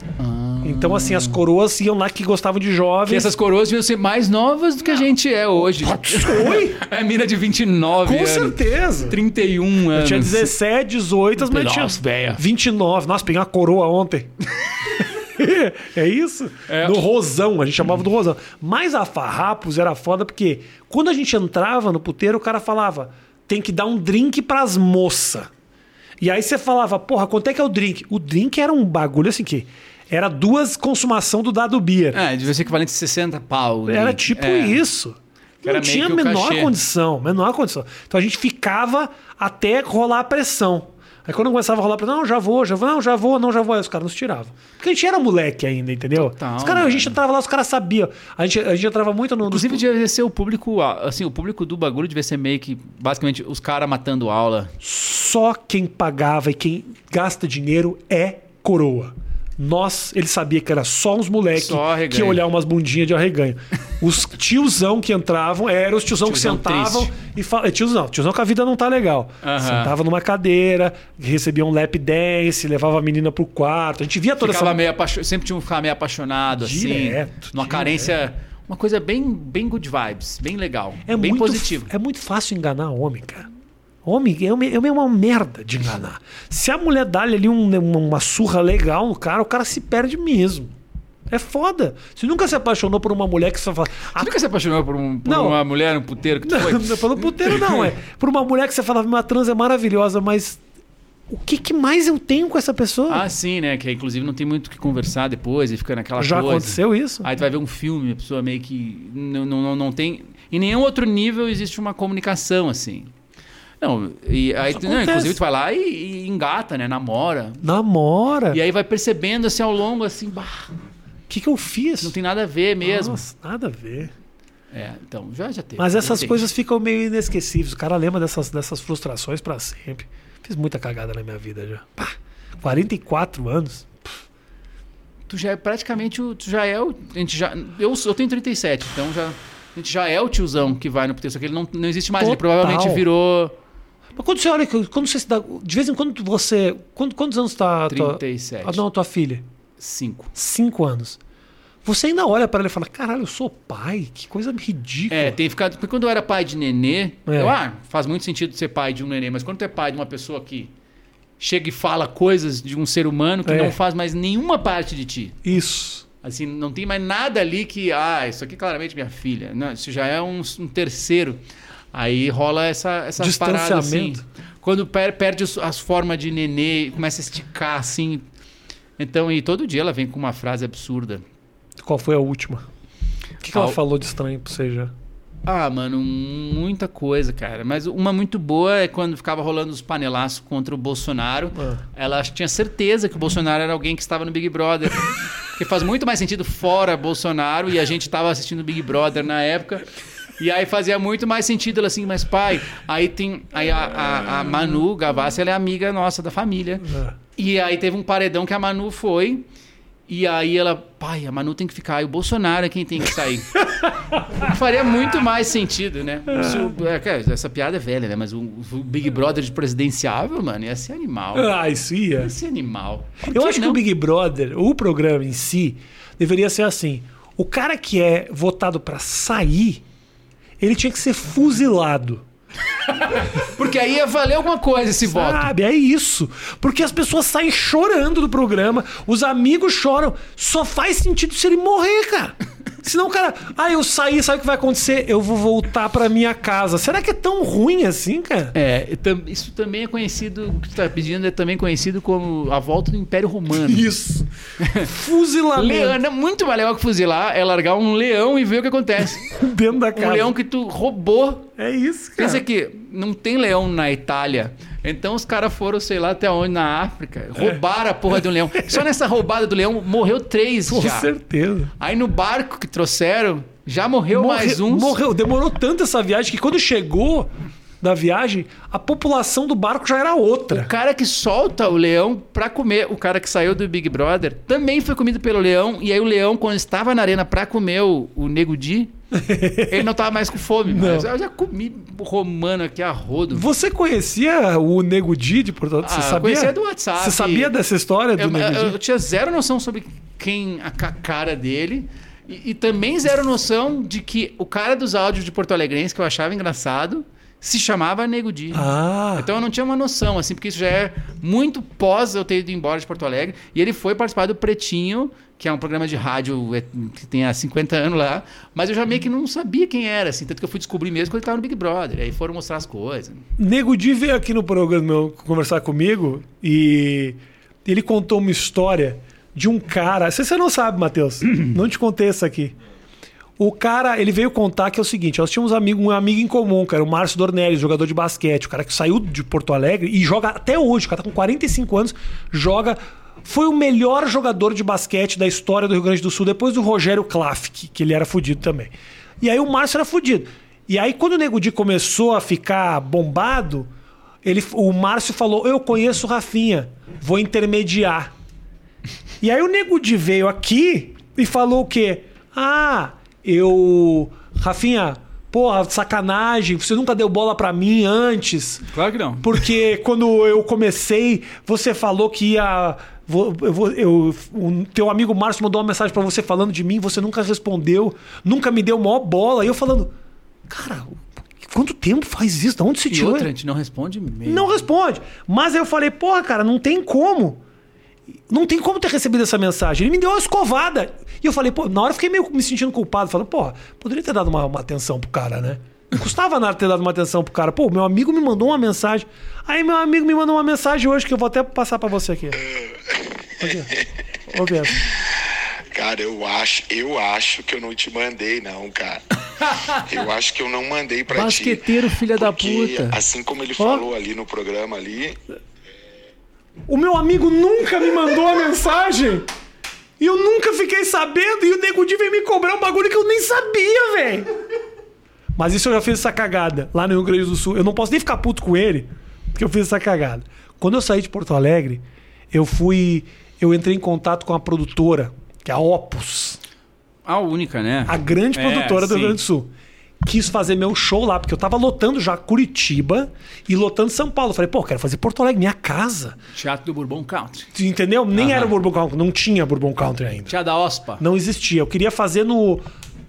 Então, assim, as coroas iam lá que gostavam de Que jovens. essas coroas deviam ser mais novas do que a gente é hoje. Oi? <laughs> É mina de 29 Com anos. certeza. 31 anos. Eu tinha 17, 18, mas Nossa, tinha véia. 29. Nossa, peguei uma coroa ontem. <laughs> <laughs> é isso? No Rosão, a gente chamava do Rosão. Mas a Farrapos era foda porque quando a gente entrava no puteiro, o cara falava: tem que dar um drink pras moças. E aí você falava, porra, quanto é que é o drink? O drink era um bagulho assim que era duas consumação do dado beer. É, devia ser equivalente a 60 pau. Era tipo É. isso. Era Não tinha a menor cachê. condição, menor condição. Então a gente ficava até rolar a pressão. Aí quando começava a rolar a pressão, não, já vou, já vou, não, já vou, não, já vou. Aí os caras nos tiravam. Porque a gente era moleque ainda, entendeu? Total, os caras, a gente mano. entrava lá, os caras sabiam. A gente, a gente entrava muito no. Inclusive, devia ser o público, assim, o público do bagulho devia ser meio que, basicamente, os caras matando aula. Só quem pagava e quem gasta dinheiro é coroa. Nós, ele sabia que era só uns moleques que olhar umas bundinhas de arreganho. Os tiozão que entravam eram os tiozão, Tiozão que sentavam triste. e falavam. Tiozão, tiozão que a vida não tá legal. Aham. Sentava numa cadeira, recebia um lap dance, levava a menina pro quarto. A gente via toda Ficava essa. meio sempre tinha um ficar meio apaixonado, assim. Direto, Numa direto. carência, uma coisa bem, bem good vibes, bem legal, É bem muito, positivo. É muito fácil enganar homem, cara. Homem é uma, é uma merda de enganar. Se a mulher dá-lhe ali um- uma, uma surra legal no cara, o cara se perde mesmo. É foda. Você nunca se apaixonou por uma mulher que você fala. "Ah, Você nunca se apaixonou por, um- por Não. uma mulher, um puteiro que tu foi? não, não, pelo puteiro não, é. Por uma mulher que você falava, minha trans é maravilhosa, mas o que, que mais eu tenho com essa pessoa? Ah, sim, né? Que inclusive não tem muito o que conversar depois e fica naquela Já coisa. aconteceu isso? Aí tu vai ver um filme, a pessoa meio que não, não, não, não tem. Em nenhum outro nível existe uma comunicação assim. Não, e aí, tu- não, inclusive tu vai lá e, e engata, né? Namora. Namora. E aí vai percebendo assim ao longo, assim, bah, O que, que eu fiz? não tem nada a ver mesmo. Nossa, nada a ver. É, então, já, já teve. Mas essas coisas ficam meio inesquecíveis. O cara lembra dessas, dessas frustrações pra sempre. Fiz muita cagada na minha vida já. Pá, 44 anos. Tu já é praticamente o. Tu já é o. A gente já, eu, eu tenho 37, então já. A gente já é o tiozão que vai no puteiro, só que ele não, não existe mais. Ele Total. provavelmente virou Mas quando você olha, quando você se dá. De vez em quando você. Quando, quantos anos tá. a tua- 37. Ah, não, a tua filha? 5. Cinco anos. Você ainda olha pra ela e fala: caralho, eu sou pai? Que coisa ridícula. É, tem ficado. Porque quando eu era pai de nenê, É. eu, ah, faz muito sentido ser pai de um nenê, mas quando tu é pai de uma pessoa que chega e fala coisas de um ser humano que É. não faz mais nenhuma parte de ti. Isso. Assim, não tem mais nada ali que, ah, isso aqui é claramente minha filha. Não, isso já é um, um terceiro. Aí rola essa, essa parada assim. Quando per- perde as formas de nenê, começa a esticar assim. Então, e todo dia ela vem com uma frase absurda. Qual foi a última? O que, que ela Qual? falou de estranho pra você já? Ah, mano, muita coisa, cara. Mas uma muito boa é quando ficava rolando os panelaços contra o Bolsonaro. Ah. Ela tinha certeza que o Bolsonaro era alguém que estava no Big Brother. <laughs> Porque faz muito mais sentido fora Bolsonaro e a gente estava assistindo Big Brother na época. E aí fazia muito mais sentido ela assim, mas pai, aí tem. Aí a, a, a Manu Gavassi, ela é amiga nossa da família. Ah. E aí teve um paredão que a Manu foi. E aí ela, pai, a Manu tem que ficar, e o Bolsonaro é quem tem que sair. <laughs> Faria muito mais sentido, né? É, essa piada é velha, né? Mas o, o Big Brother de presidenciável, mano, ia ser animal. Ah, isso ia. Ia ser animal. Por Eu acho que não? o Big Brother, o programa em si, deveria ser assim: o cara que é votado pra sair, ele tinha que ser fuzilado. <laughs> Porque aí ia valer alguma coisa esse voto. Sabe? É isso. Porque as pessoas saem chorando do programa, os amigos choram. Só faz sentido se ele morrer, cara. Senão o cara, ah, eu saí, sabe o que vai acontecer? Eu vou voltar pra minha casa. Será que é tão ruim assim, cara? É, isso também é conhecido, o que tu tá pedindo é também conhecido como a volta do Império Romano. Isso. <laughs> Fuzilamento muito mais legal que fuzilar é largar um leão e ver o que acontece. <laughs> dentro da Um casa. leão que tu roubou É isso, cara. Pensa que não tem leão na Itália. Então os caras foram, sei lá, até onde, na África. Roubaram a porra de um leão. <laughs> Só nessa roubada do leão morreu três Com já. certeza. Aí no barco que trouxeram, já morreu Morre- mais uns. Morreu. Demorou tanto essa viagem que quando chegou da viagem, a população do barco já era O outra. cara que solta o leão pra comer, o cara que saiu do Big Brother, também foi comido pelo leão. E aí o leão, quando estava na arena pra comer o, o Nego Di, <laughs> ele não tava mais com fome. Não. Mas eu já comi romano aqui a rodo. Você conhecia o Nego Di de Porto Você Ah, sabia? conhecia do WhatsApp. Você sabia dessa história do Eu, Nego eu- Di? eu tinha zero noção sobre quem a ca- cara dele. E, e também zero noção de que o cara dos áudios de Porto Alegrense, que eu achava engraçado, se chamava Nego Di. Ah. Então eu não tinha uma noção, assim, porque isso já é muito pós eu ter ido embora de Porto Alegre. E ele foi participar do Pretinho, que é um programa de rádio é, que tem há 50 anos lá. Mas eu já meio que não sabia quem era, assim. Tanto que eu fui descobrir mesmo quando ele estava no Big Brother. Aí foram mostrar as coisas. Nego Di veio aqui no programa conversar comigo e ele contou uma história de um cara. Se você não sabe, Matheus, <clears throat> não te contei essa aqui. O cara, ele veio contar que é o seguinte: nós tínhamos um amigo, um amigo em comum, cara, o Márcio Dornelles, jogador de basquete, o cara que saiu de Porto Alegre e joga até hoje, o cara tá com 45 anos, joga. Foi o melhor jogador de basquete da história do Rio Grande do Sul, depois do Rogério Klafk, que ele era fudido também. E aí o Márcio era fudido. E aí, quando o Nego Di começou a ficar bombado, ele, o Márcio falou: Eu conheço o Rafinha, vou intermediar. E aí o Nego Di veio aqui e falou o quê? Ah, eu. Rafinha, porra, sacanagem, você nunca deu bola pra mim antes. Claro que não. Porque <laughs> quando eu comecei, você falou que ia. vou- Eu, vou- eu- o teu amigo Márcio mandou uma mensagem pra você falando de mim, você nunca respondeu, nunca me deu maior bola. E eu falando, cara, quanto tempo faz isso? De onde se tirou? outra, a gente não responde e-mail. Não responde. Mas aí eu falei, porra, cara, não tem como. Não tem como ter recebido essa mensagem. Ele me deu uma escovada. E eu falei, pô, na hora eu fiquei meio me sentindo culpado. Falando, porra, poderia ter dado uma, uma atenção pro cara, né? Não custava nada ter dado uma atenção pro cara. Pô, meu amigo me mandou uma mensagem. Aí meu amigo me mandou uma mensagem hoje que eu vou até passar pra você aqui. Ouve essa. Cara, eu acho, eu acho que eu não te mandei, não, cara. <laughs> Eu acho que eu não mandei pra ti. Basqueteiro, filha da porque, puta. Assim como ele Ó. falou ali no programa ali, O meu amigo nunca me mandou a mensagem. E eu nunca fiquei sabendo. E o Nego Di veio me cobrar um bagulho que eu nem sabia, velho. Mas isso eu já fiz essa cagada lá no Rio Grande do Sul. Eu não posso nem ficar puto com ele, porque eu fiz essa cagada. Quando eu saí de Porto Alegre, eu fui. Eu entrei em contato com a produtora, que é a Opus, A única, né? a grande É, produtora do Rio. Grande do Sul. Quis fazer meu show lá, porque eu tava lotando já Curitiba e lotando São Paulo. Falei, pô, quero fazer Porto Alegre, minha casa. Teatro do Bourbon Country. Entendeu? Nem Aham. era Bourbon Country, não tinha Bourbon Country ainda. Teatro da OSPA. Não existia. Eu queria fazer no.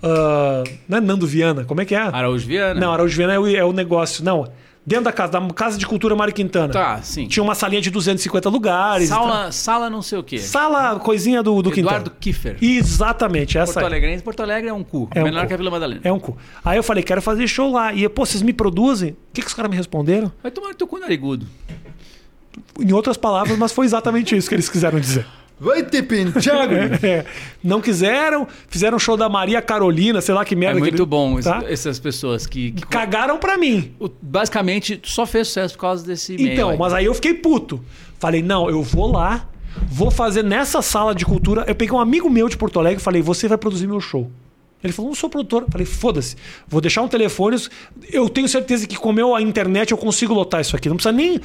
ah, não é Nando Viana? Como é que é? Araújo Viana. Não, Araújo Viana é o, é o negócio. Não. Dentro da casa, da Casa de Cultura Mário Quintana. Tá, sim. Tinha uma salinha de 250 lugares. Sala, sala não sei o quê. Sala, coisinha do, do Eduardo Quintana. Kiefer. Exatamente, essa Porto. Alegre. Porto Alegre é um cu. É um Menor cu. que a Vila Madalena. É um cu. Aí eu falei, quero fazer show lá. E, pô, vocês me produzem? O que, que os caras me responderam? Vai tomar teu cu narigudo. Em outras palavras, mas foi exatamente isso que eles quiseram dizer. <laughs> Vai ter penteado. É, <laughs> não quiseram, fizeram show da Maria Carolina, sei lá que É merda. que muito ele- bom tá? es- essas pessoas que, que Cagaram pra mim. o- basicamente só fez sucesso por causa desse. Então, aí. mas aí eu fiquei puto. Falei, não, eu vou lá, vou fazer nessa sala de cultura. Eu peguei um amigo meu de Porto Alegre e falei, você vai produzir meu show. Ele falou, não sou produtor. Eu falei, foda-se, vou deixar um telefone. Eu tenho certeza que com meu, a internet eu consigo lotar isso aqui. Não precisa nem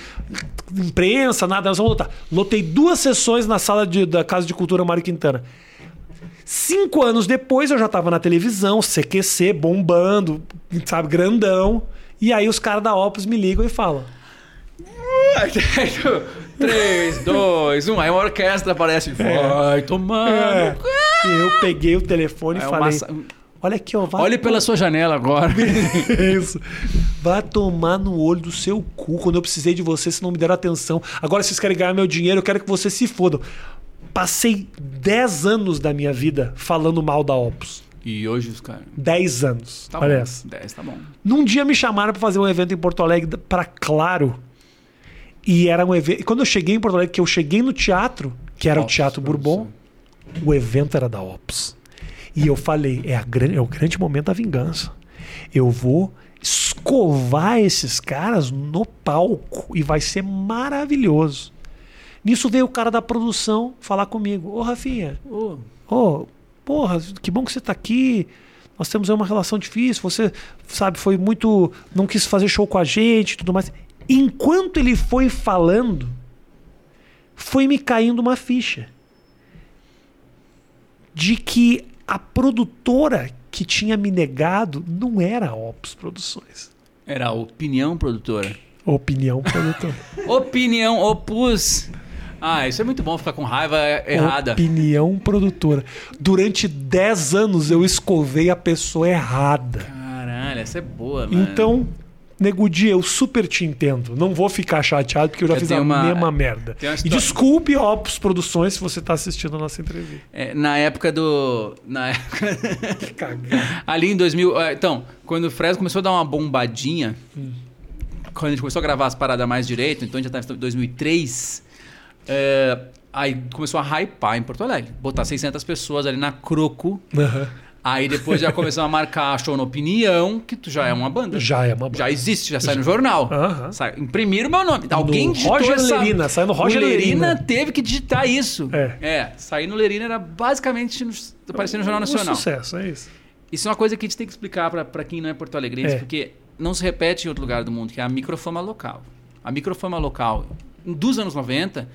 imprensa, nada, nós vamos lotar. Lotei duas sessões na sala de- da Casa de Cultura Mário Quintana. Cinco anos depois eu já tava na televisão, CQC, bombando, sabe, grandão. E aí os caras da Opus me ligam e falam: <laughs> 3, 2, 1. Aí uma orquestra aparece. Vai tomar. É. cu. Eu peguei o telefone e É falei: Olha aqui, ó. Olhe pela sua janela agora. <laughs> Isso. Vai tomar no olho do seu cu quando eu precisei de você, se não me deram atenção. Agora vocês querem ganhar meu dinheiro, eu quero que vocês se fodam. Passei 10 anos da minha vida falando mal da Opus. E hoje os caras. 10 anos. Tá Olha bom. essa. 10, tá bom. Num dia me chamaram para fazer um evento em Porto Alegre para Claro. E era um evento. Quando eu cheguei em Porto Alegre, que eu cheguei no teatro, que era o Opus Teatro Bourbon, o evento era da Opus. E eu falei, é, a gran- é o grande momento da vingança. Eu vou escovar esses caras no palco e vai ser maravilhoso. Nisso veio o cara da produção falar comigo. Ô, Rafinha, Ô, Ô, porra, que bom que você tá aqui. Nós temos uma relação difícil. Você, sabe, foi muito. Não quis fazer show com a gente e tudo mais. Enquanto ele foi falando, foi me caindo uma ficha de que a produtora que tinha me negado não era a Opus Produções. era a opinião produtora. Opinião produtora. <laughs> Opinião opus. Ah, isso é muito bom ficar com raiva errada. Opinião produtora. Durante 10 anos eu escovei a pessoa errada. Caralho, essa é boa, mano. Então, Negudi, eu super te entendo. Não vou ficar chateado porque eu já Eu fiz a uma- mesma merda. E desculpe, Opus Produções, se você tá assistindo a nossa entrevista. É, na época do. Na época. <laughs> Que cagada. Ali em 2000. é, Então, quando o Fresno começou a dar uma bombadinha, quando a gente começou a gravar as paradas mais direito, então a gente já estava em 2003, é, aí começou a hypar em Porto Alegre. Botar 600 pessoas ali na Croco. Aham. Aí depois já começou a marcar show na Opinião, que tu já é uma banda. Já é uma banda. Já existe, já sai no jornal. Aham. Sai, imprimiram meu nome. Alguém digitou Roger essa... Lerina, sai no Roger o Lerina. Lerina. teve que digitar isso. É. É, sair no Lerina era basicamente no, aparecer no Jornal Um Nacional. sucesso, é isso. Isso é uma coisa que a gente tem que explicar pra quem não é porto-alegrense, É. porque não se repete em outro lugar do mundo, que é a microfama local. A microfama local dos anos 90,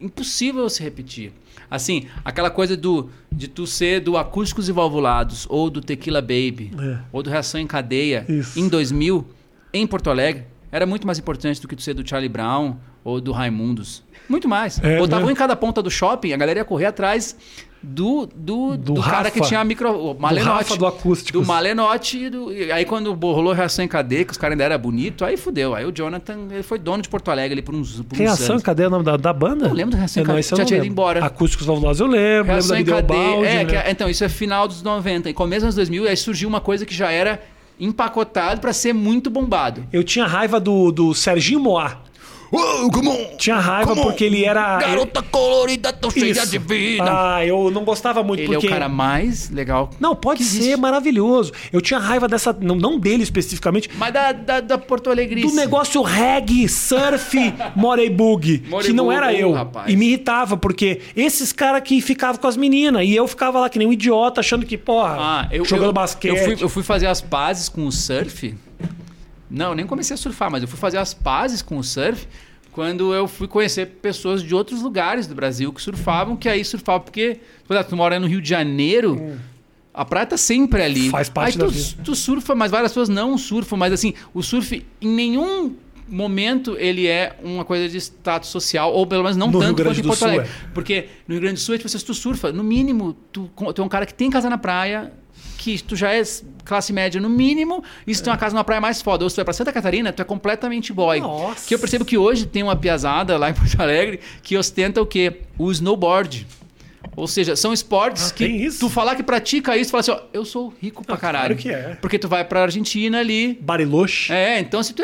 impossível se repetir. Assim, aquela coisa do de tu ser do Acústicos e Valvulados, ou do Tequila Baby, É. ou do Reação em Cadeia, Isso. em 2000, em Porto Alegre, era muito mais importante do que tu ser do Charlie Brown ou do Raimundos. Muito mais. É, Botavam né? em cada ponta do shopping, a galera ia correr atrás do, do, Do do, cara que tinha a micro... O Malenotti. Rafa do Acústicos. Do Malenotti. e do- e aí quando rolou reação em cadeia, que os caras ainda eram bonitos, aí fudeu. Aí o Jonathan ele foi dono de Porto Alegre ali por uns, por uns Reação, anos. cadê o nome da, da banda? Eu lembro do Reação em É, não, Cadeia, já não tinha ido embora. Acústicos Valvulados eu lembro, Reação em lembro da cadeia. Videobaldi, É, né? que é- então, isso é final dos 90. Em começo dos anos 2000, aí surgiu uma coisa que já era empacotado pra ser muito bombado. Eu tinha raiva do, do Serginho Moá. Oh! Tinha raiva Come on. porque ele era... Garota colorida, tão cheia Isso. de vida. Ah, eu não gostava muito Ele porque... é o cara mais legal. Não, pode que ser existe. maravilhoso. Eu tinha raiva dessa... Não, não dele especificamente. Mas da, da, da Porto Alegre. Do negócio reggae, surf, <laughs> morei bug, Morei que não era eu. rapaz. E me irritava, porque esses caras que ficavam com as meninas, e eu ficava lá que nem um idiota, achando que, porra, Ah, eu, jogando eu, basquete. Eu fui, eu fui fazer as pazes com o surf. Não, eu nem comecei a surfar, mas eu fui fazer as pazes com o surf quando eu fui conhecer pessoas de outros lugares do Brasil que surfavam, que aí surfavam, porque por exemplo, tu mora no Rio de Janeiro. A praia tá sempre ali. Hum. Faz parte Aí da tu, vida. tu surfa, mas várias pessoas não surfam. Mas assim, o surf em nenhum momento ele é uma coisa de status social, ou pelo menos não No tanto Grande quanto em Porto Sul, Alegre. é. Porque no Rio Grande do Sul, é tipo, se tu surfa, no mínimo, tu, tu é um cara que tem casa na praia, que tu já é classe média no mínimo, e se tu tem uma casa na praia mais foda, ou se tu vai pra Santa Catarina, tu é completamente boy. Nossa. Que eu percebo que hoje tem uma piazada lá em Porto Alegre que ostenta o quê? O snowboard. Ou seja, são esportes Ah, que tu falar que pratica isso, tu fala assim, ó, eu sou rico pra Ah, caralho. claro que é. Porque tu vai pra Argentina ali, Bariloche. é, então se tu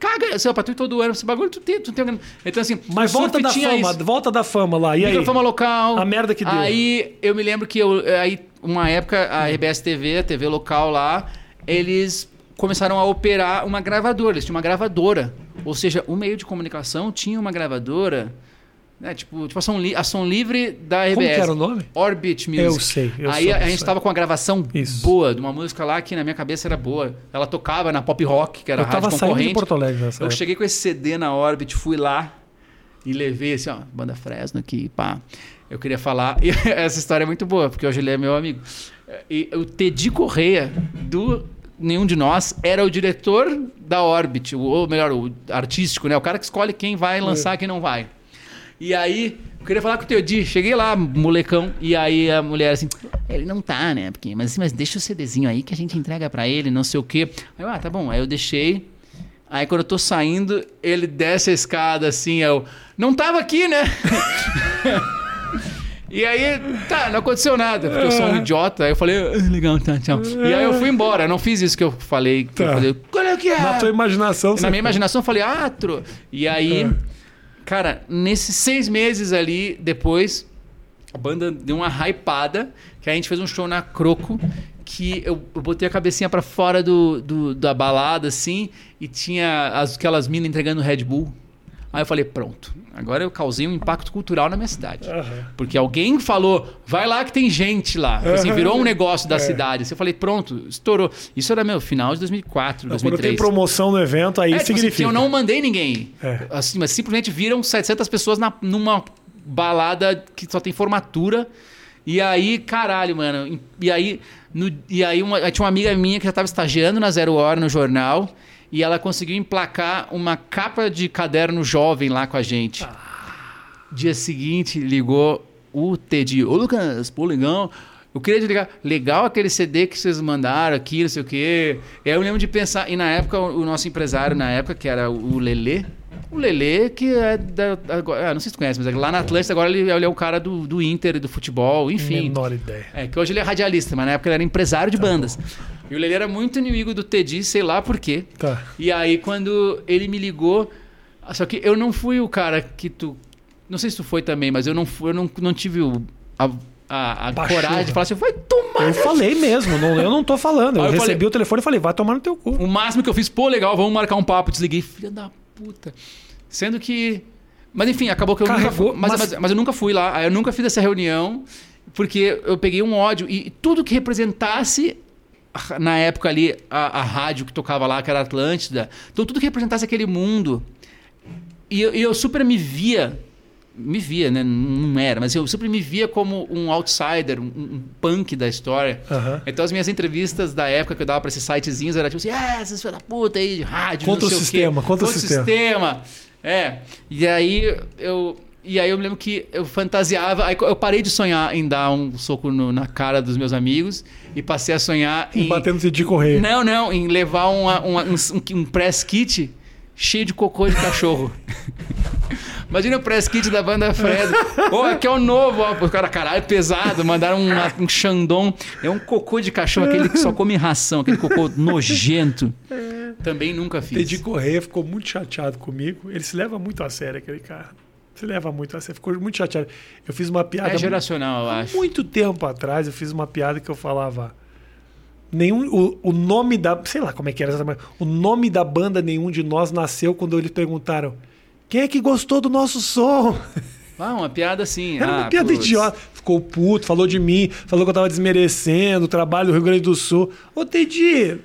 caga, sei lá, pra tu ir todo ano, esse bagulho, tu tem, tu tem. Então assim, Mas volta da tinha fama, isso. volta da fama lá. E aí? Microfama local. A merda que deu. Aí eu me lembro que eu, aí uma época a RBS TV, a TV local lá, eles começaram a operar uma gravadora, eles tinham uma gravadora. Ou seja, o meio de comunicação tinha uma gravadora, né, tipo, tipo a, som li- a som livre da RBS. Como que era o nome? Orbit Music. Eu sei, eu Aí sou a, a gente é. tava com uma gravação Isso. boa, de uma música lá que na minha cabeça era boa. Ela tocava na Pop Rock, que era Eu a rádio tava concorrente. de Porto Alegre nessa Eu época. cheguei com esse CD na Orbit, fui lá e levei assim, ó, banda Fresno aqui, pá. Eu queria falar, <laughs> e essa história é muito boa, porque hoje ele é meu amigo. E o Teddy Correia, do Nenhum de Nós, era o diretor da Orbit, ou melhor, o artístico, né? O cara que escolhe quem vai lançar e quem não vai. E aí, eu queria falar com o Teodi. Cheguei lá, molecão, e aí a mulher assim, ele não tá, né? Porque, mas, mas deixa o CDzinho aí que a gente entrega pra ele, não sei o quê. Aí eu, ah, tá bom. Aí eu deixei. Aí quando eu tô saindo, ele desce a escada assim, eu. Não tava aqui, né? <laughs> E aí, tá, não aconteceu nada, porque eu sou um idiota. Aí eu falei, "Ah, legal, tá, tchau. E aí eu fui embora, não fiz isso que eu falei. Que eu Tá. falei, qual é que é? Na tua imaginação, Na minha imaginação, eu falei, ah, tro... E aí, cara, nesses seis meses ali, depois, a banda deu uma hypada, que a gente fez um show na Croco, que eu, eu botei a cabecinha pra fora do, do- da balada, assim, e tinha as- aquelas minas entregando Red Bull. Aí eu falei, pronto, agora eu causei um impacto cultural na minha cidade. Aham. Porque alguém falou, vai lá que tem gente lá. Assim, virou um negócio É. da cidade. Assim, eu falei, pronto, estourou. Isso era, meu, final de 2004, Então, Quando 2003. tem promoção no evento, aí É, tipo assim, significa. que eu não mandei ninguém. É. Assim, mas simplesmente viram 700 pessoas na, numa balada que só tem formatura. E aí, caralho, mano. E aí, no- e aí, uma, aí tinha uma amiga minha que já estava estagiando na Zero Hora no jornal. E ela conseguiu emplacar uma capa de caderno jovem lá com a gente. Dia seguinte, ligou o Teddy. Ô, Lucas, pô, legal. Eu queria desligar. Legal aquele CD que vocês mandaram aqui, não sei o quê. E aí eu lembro de pensar. E na época, o nosso empresário, na época, que era o Lelê. O Lelê, que é da. da- ah, não sei se tu conhece, mas lá na Atlântida agora ele, ele é o cara do, do Inter, do futebol, enfim. Menor ideia. É, que hoje ele é radialista, mas na época ele era empresário de bandas. E o Lelê era muito inimigo do Teddy, sei lá por quê. Tá. E aí, quando ele me ligou. Só que eu não fui o cara que tu. Não sei se tu foi também, mas eu não fui, eu não, não tive o, a, a, a coragem de falar assim, vai tomar. Eu falei mesmo, não, eu não tô falando. <laughs> Eu eu recebi falei- o telefone e falei, vai tomar no teu cu. O máximo que eu fiz, pô, legal, vamos marcar um papo. Desliguei, filha da puta. Sendo que. Mas enfim, acabou que eu nunca Carregou, fui. Mas, mas- mas- mas eu nunca fui lá. Eu nunca fiz essa reunião, porque eu peguei um ódio. E tudo que representasse. Na época ali, a, a rádio que tocava lá, que era Atlântida. Então, tudo que representasse aquele mundo. E eu, e eu super me via. Me via, né? Não era, mas eu super me via como um outsider, um, um punk da história. Aham. Então as minhas entrevistas da época que eu dava pra esses sitezinhos era tipo assim, ah, essas filhos da puta aí de rádio, Contra não o sei sistema, o quê. contra o o sistema." sistema. É. E aí eu e aí eu me lembro que eu fantasiava, aí eu parei de sonhar em dar um soco no- na cara dos meus amigos e passei a sonhar em Batendo de correio. Não, não, em levar uma- uma- um, um, um press kit cheio de cocô de cachorro. Imagina o press kit da banda Fred. Ô, aqui é o novo, ó. O cara, caralho, pesado. Mandaram uma- um Xandão. É um cocô de cachorro, aquele que só come ração, aquele cocô nojento. Também nunca fiz. Teddy Correia ficou muito chateado comigo. Ele se leva muito a sério, aquele cara. Se leva muito a sério. Ficou muito chateado. Eu fiz uma piada. É geracional, eu acho. muito tempo atrás, eu fiz uma piada que eu falava. Nenhum, o, o nome da. Sei lá como é que era essa. O nome da banda Nenhum de Nós nasceu quando eles perguntaram. Quem é que gostou do nosso som? Ah, uma piada assim. Era uma ah, piada putz. idiota. Ficou puto, falou de mim, falou que eu tava desmerecendo o trabalho do Rio Grande do Sul. Ô, Teddy,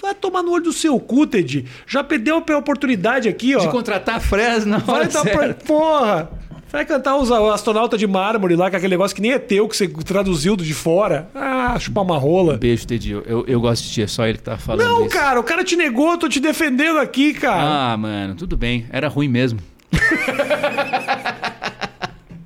vai tomar no olho do seu cu, Teddy. Já perdeu a oportunidade aqui, ó. De contratar a Fresno Vai hora <laughs> dar pra... certa. Vai cantar os astronauta de mármore lá, com aquele negócio que nem é teu, que você traduziu do de fora. Ah, chupar uma rola. Beijo, Teddy. Eu, eu gosto de ti, é só ele que tá falando Não, isso. cara, o cara te negou, eu tô te defendendo aqui, cara. Ah, mano, tudo bem. Era ruim mesmo. <laughs>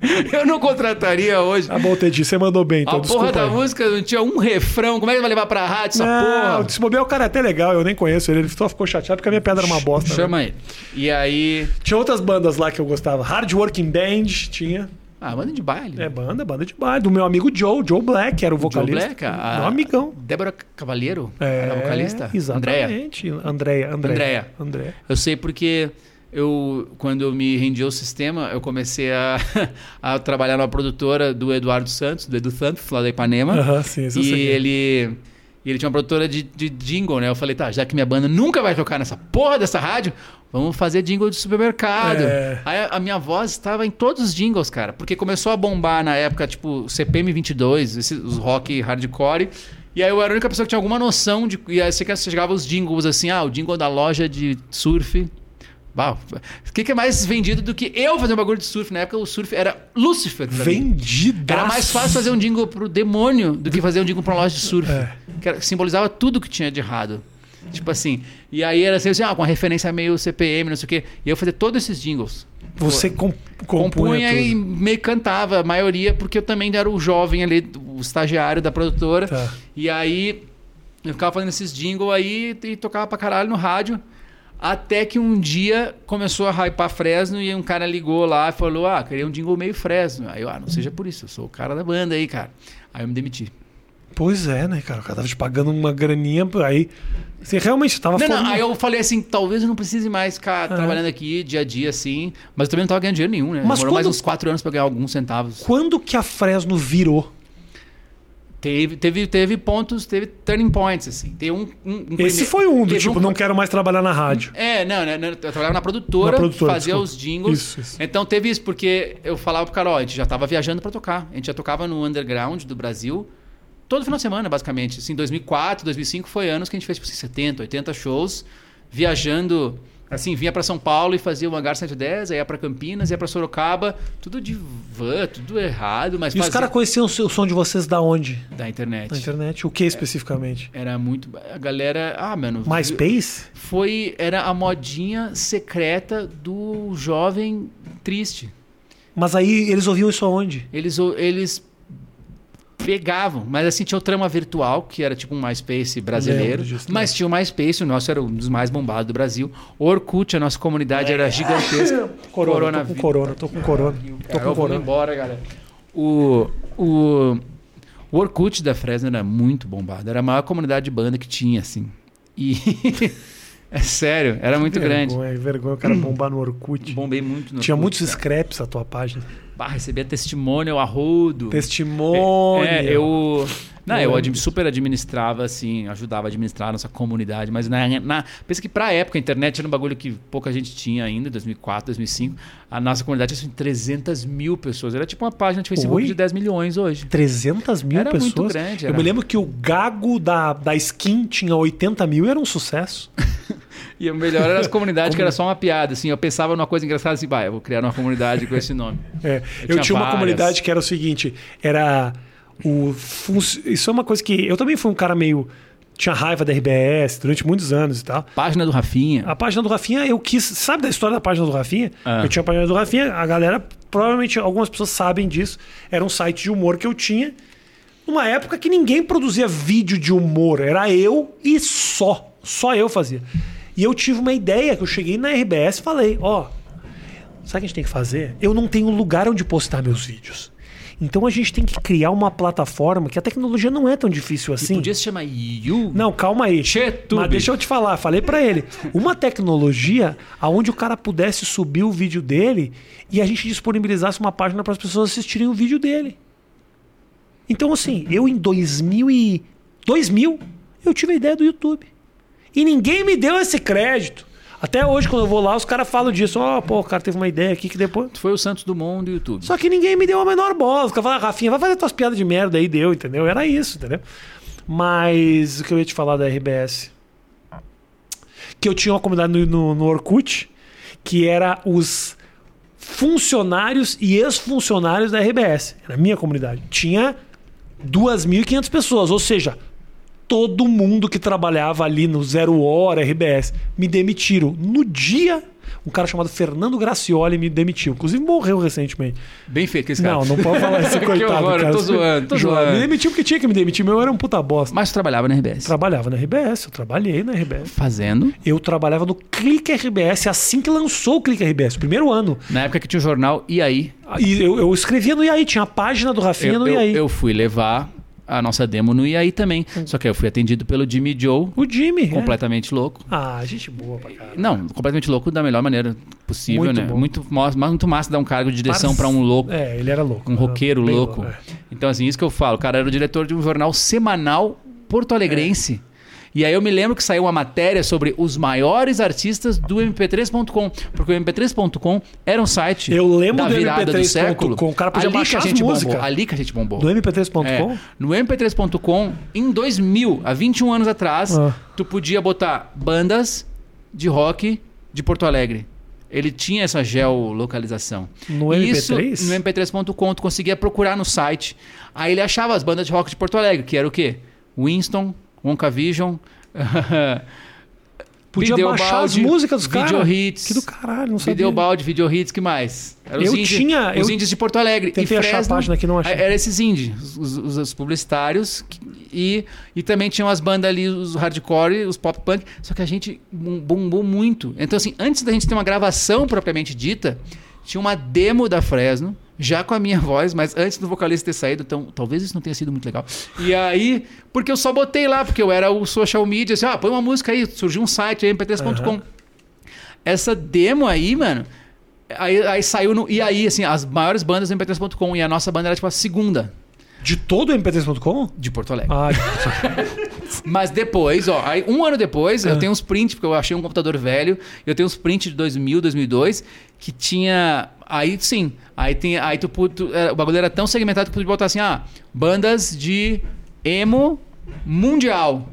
<laughs> eu não contrataria hoje. Tá bom, Teddy, você mandou bem, então a porra da aí. música não tinha um refrão. Como é que vai levar pra rádio essa Não, porra? se bobear, o cara é até legal, eu nem conheço ele. Ele só ficou chateado porque a minha pedra era uma bosta. né? Chama ele. E aí. Tinha outras bandas lá que eu gostava. Hard Working Band tinha. Ah, banda de baile. É banda, banda de baile. Do meu amigo Joe, Joe Black, era o Joe vocalista. Black, a, Meu amigão. Débora Cavalheiro É, era vocalista? Exatamente. Andréia. Andréia. Andréia. Andréia. Eu sei porque eu, quando eu me rendi ao sistema, eu comecei a, <laughs> a trabalhar numa produtora do Eduardo Santos, do Edu Santos, lá da Ipanema. Aham, sim, isso e sei. ele, ele tinha uma produtora de, de jingle, né? Eu falei, tá, já que minha banda nunca vai tocar nessa porra dessa rádio, vamos fazer jingle de supermercado. É. Aí a, a minha voz estava em todos os jingles, cara, porque começou a bombar na época, tipo, CPM 22, esses, os rock hardcore. E aí eu era a única pessoa que tinha alguma noção de. E aí você chegava os jingles assim, ah, o jingle da loja de surf. O que, que é mais vendido do que eu fazer um bagulho de surf? Na época o surf era Lucifer. Vendida. Era mais fácil fazer um jingle pro demônio do que fazer um jingle pra uma loja de surf. É. Que simbolizava tudo que tinha de errado. Tipo assim. E aí era assim, assim, ah, com uma referência meio CPM, não sei o quê. E eu fazia todos esses jingles. Você com, compunha, Compunha e meio cantava, a maioria, porque eu também era o jovem ali, o estagiário da produtora. Tá. E aí eu ficava fazendo esses jingles aí e tocava pra caralho no rádio. Até que um dia começou a hypar Fresno e um cara ligou lá e falou: Ah, queria um jingle meio Fresno. Aí eu, ah, não seja por isso, eu sou o cara da banda aí, cara. Aí eu me demiti. Pois é, né, cara? O cara tava te pagando uma graninha, aí. Você realmente tava Não, não, aí eu falei assim: talvez eu não precise mais ficar trabalhando aqui dia a dia assim. Mas eu também não tava ganhando dinheiro nenhum, né? Mas Demorou mais quando- uns quatro anos pra ganhar alguns centavos. Quando que a Fresno virou? Teve, teve, teve pontos, teve turning points, assim. Tem um, um, um Esse foi um do tipo, não quero mais trabalhar na rádio. É, não, né, né, eu trabalhava na produtora, Na produtora, fazia desculpa. os jingles. Isso, isso. Então teve isso, porque eu falava pro cara, ó, a gente já tava viajando pra tocar. A gente já tocava no underground do Brasil todo final de semana, basicamente. Assim, 2004, 2005 foi anos que a gente fez tipo, assim, 70, 80 shows, viajando. Assim, vinha pra São Paulo e fazia o Hangar 110, aí ia pra Campinas, ia pra Sorocaba, tudo de van, tudo errado, mas E os fazia caras conheciam o seu- o som de vocês da onde? da internet. Na internet? O que especificamente? Era muito. A galera. Ah, mano. MySpace? Foi. Era a modinha secreta do jovem triste. Mas aí eles ouviam isso aonde? Eles. eles pegavam. Mas assim, tinha o Trama Virtual, que era tipo um MySpace brasileiro. Lembro mas tinha o MySpace, o nosso era um dos mais bombados do Brasil. Orkut, a nossa comunidade era gigantesca. <laughs> Corona, tô com corona, tô com corona. Tô com corona. embora, galera. O, o, o Orkut da Fresno era muito bombado. Era a maior comunidade de banda que tinha, assim. E... <laughs> é sério, era muito grande. Vergonha, vergonha o cara bombar no Orkut. Bombei muito no Tinha Orkut, muitos cara. scraps a tua página. Bah, recebia testemunho a rodo. Testemunho. É, eu. Não, eu admi- super administrava, assim, ajudava a administrar a nossa comunidade, mas na, na, pensa que pra época a internet era um bagulho que pouca gente tinha ainda, 2004, 2005. A nossa comunidade tinha assim, 300 mil pessoas. Era tipo uma página de Facebook Oi? de 10 milhões hoje. 300 mil Era pessoas. muito grande, Eu era. me lembro que o gago da, da skin tinha 80 mil e era um sucesso. <laughs> E o melhor era as comunidades que era só uma piada, assim. Eu pensava numa coisa engraçada assim, vai, eu vou criar uma comunidade com esse nome. É, eu tinha tinha uma comunidade que era o seguinte: era o. fun- Isso é uma coisa que. Eu também fui um cara meio. Tinha raiva da RBS durante muitos anos e tal. Página do Rafinha. A página do Rafinha, eu quis. Sabe da história da página do Rafinha? Ah. Eu tinha a página do Rafinha, a galera, provavelmente algumas pessoas sabem disso. Era um site de humor que eu tinha. Numa época que ninguém produzia vídeo de humor. Era eu e só. Só eu fazia. E eu tive uma ideia que eu cheguei na RBS e falei: ó, sabe o que a gente tem que fazer? Eu não tenho lugar onde postar meus vídeos. Então a gente tem que criar uma plataforma que a tecnologia não é tão difícil assim. Podia se chamar You. Não, calma aí. Chetube. Mas deixa eu te falar, falei pra ele. Uma tecnologia aonde o cara pudesse subir o vídeo dele e a gente disponibilizasse uma página para as pessoas assistirem o vídeo dele. Então assim, eu em 2000 e 2000 eu tive a ideia do YouTube. E ninguém me deu esse crédito. Até hoje quando eu vou lá, os caras falam disso, ó, pô, o cara teve uma ideia aqui que depois Tu foi o Santos Dumont do YouTube. só que ninguém me deu a menor bola. Os caras falaram, Rafinha, vai fazer tuas piadas de merda aí, deu, entendeu? Era isso, entendeu? Mas o que eu ia te falar da RBS? Que eu tinha uma comunidade no, no, no Orkut, que era os funcionários e ex-funcionários da RBS. Era a minha comunidade. Tinha 2.500 pessoas, ou seja, todo mundo que trabalhava ali no Zero Hora, RBS, me demitiram. No dia, um cara chamado Fernando Gracioli me demitiu. Inclusive morreu recentemente. Bem feito esse cara. Não, não pode falar isso, <laughs> coitado. horror, eu cara. tô zoando, tô Me zoando. demitiu porque tinha que me demitir, meu era um puta bosta. Mas tu trabalhava na RBS. Trabalhava na RBS, eu trabalhei na RBS. Fazendo. Eu trabalhava no Clique RBS assim que lançou o Clique RBS, primeiro ano. Na época que tinha o jornal E aí? E eu, eu escrevia no IAI, tinha a página do Rafinha Eu, no eu, IAI. eu fui levar a nossa demo no aí também. Só que eu fui atendido pelo Jimmy Joe, O Jimmy. é. completamente louco. Ah, gente boa pra caralho. Não, completamente louco da melhor maneira possível, Muito né? bom. Muito, muito massa dar um cargo de direção pra um louco. É, ele era louco. Um roqueiro Bem louco. é. Então, assim, isso que eu falo. O cara era o diretor de um jornal semanal porto-alegrense. E aí eu me lembro que saiu uma matéria sobre os maiores artistas do MP3.com. Porque o MP3.com era um site Eu lembro da do virada do MP3.com, século. o cara podia ali que baixar a as gente músicas. bombou. Ali que a gente bombou. Do MP3.com? É. No MP3.com, em 2000, há 21 anos atrás, Ah. tu podia botar bandas de rock de Porto Alegre. Ele tinha essa geolocalização. No E Isso, MP3? no MP3.com, tu conseguia procurar no site. Aí ele achava as bandas de rock de Porto Alegre, que era o quê? Winston, Wonka Vision, <laughs> Podia baixar as músicas dos caras. Video Hits. Que do caralho, não sabia. Videobalde, Video Hits, que mais? Eram Eu os indies, tinha- Os eu indies de Porto Alegre. tentei e achar a Fresno, página aqui, não achei. Era esses indies, os, os- os publicitários. que- E, e também tinham as bandas ali, os hardcore, os pop punk. Só que a gente bom- bombou muito. Então, assim, antes da gente ter uma gravação propriamente dita, tinha uma demo da Fresno, já com a minha voz, mas antes do vocalista ter saído, então talvez isso não tenha sido muito legal. E aí, porque eu só botei lá, porque eu era o social media, assim, ah, põe uma música aí, surgiu um site aí, mp3.com. Essa demo aí, mano, aí, aí saiu no. E aí, assim, as maiores bandas do mp3.com e a nossa banda era tipo a segunda De todo o MP3.com? de Porto Alegre. Ah, <laughs> Mas depois, ó, aí um ano depois, eu tenho uns prints, porque eu achei um computador velho, eu tenho uns prints de 2000, 2002, que tinha. Aí sim, aí tem. Aí tu, tu- é, o bagulho era tão segmentado que tu podia botar assim, ah, bandas de emo mundial.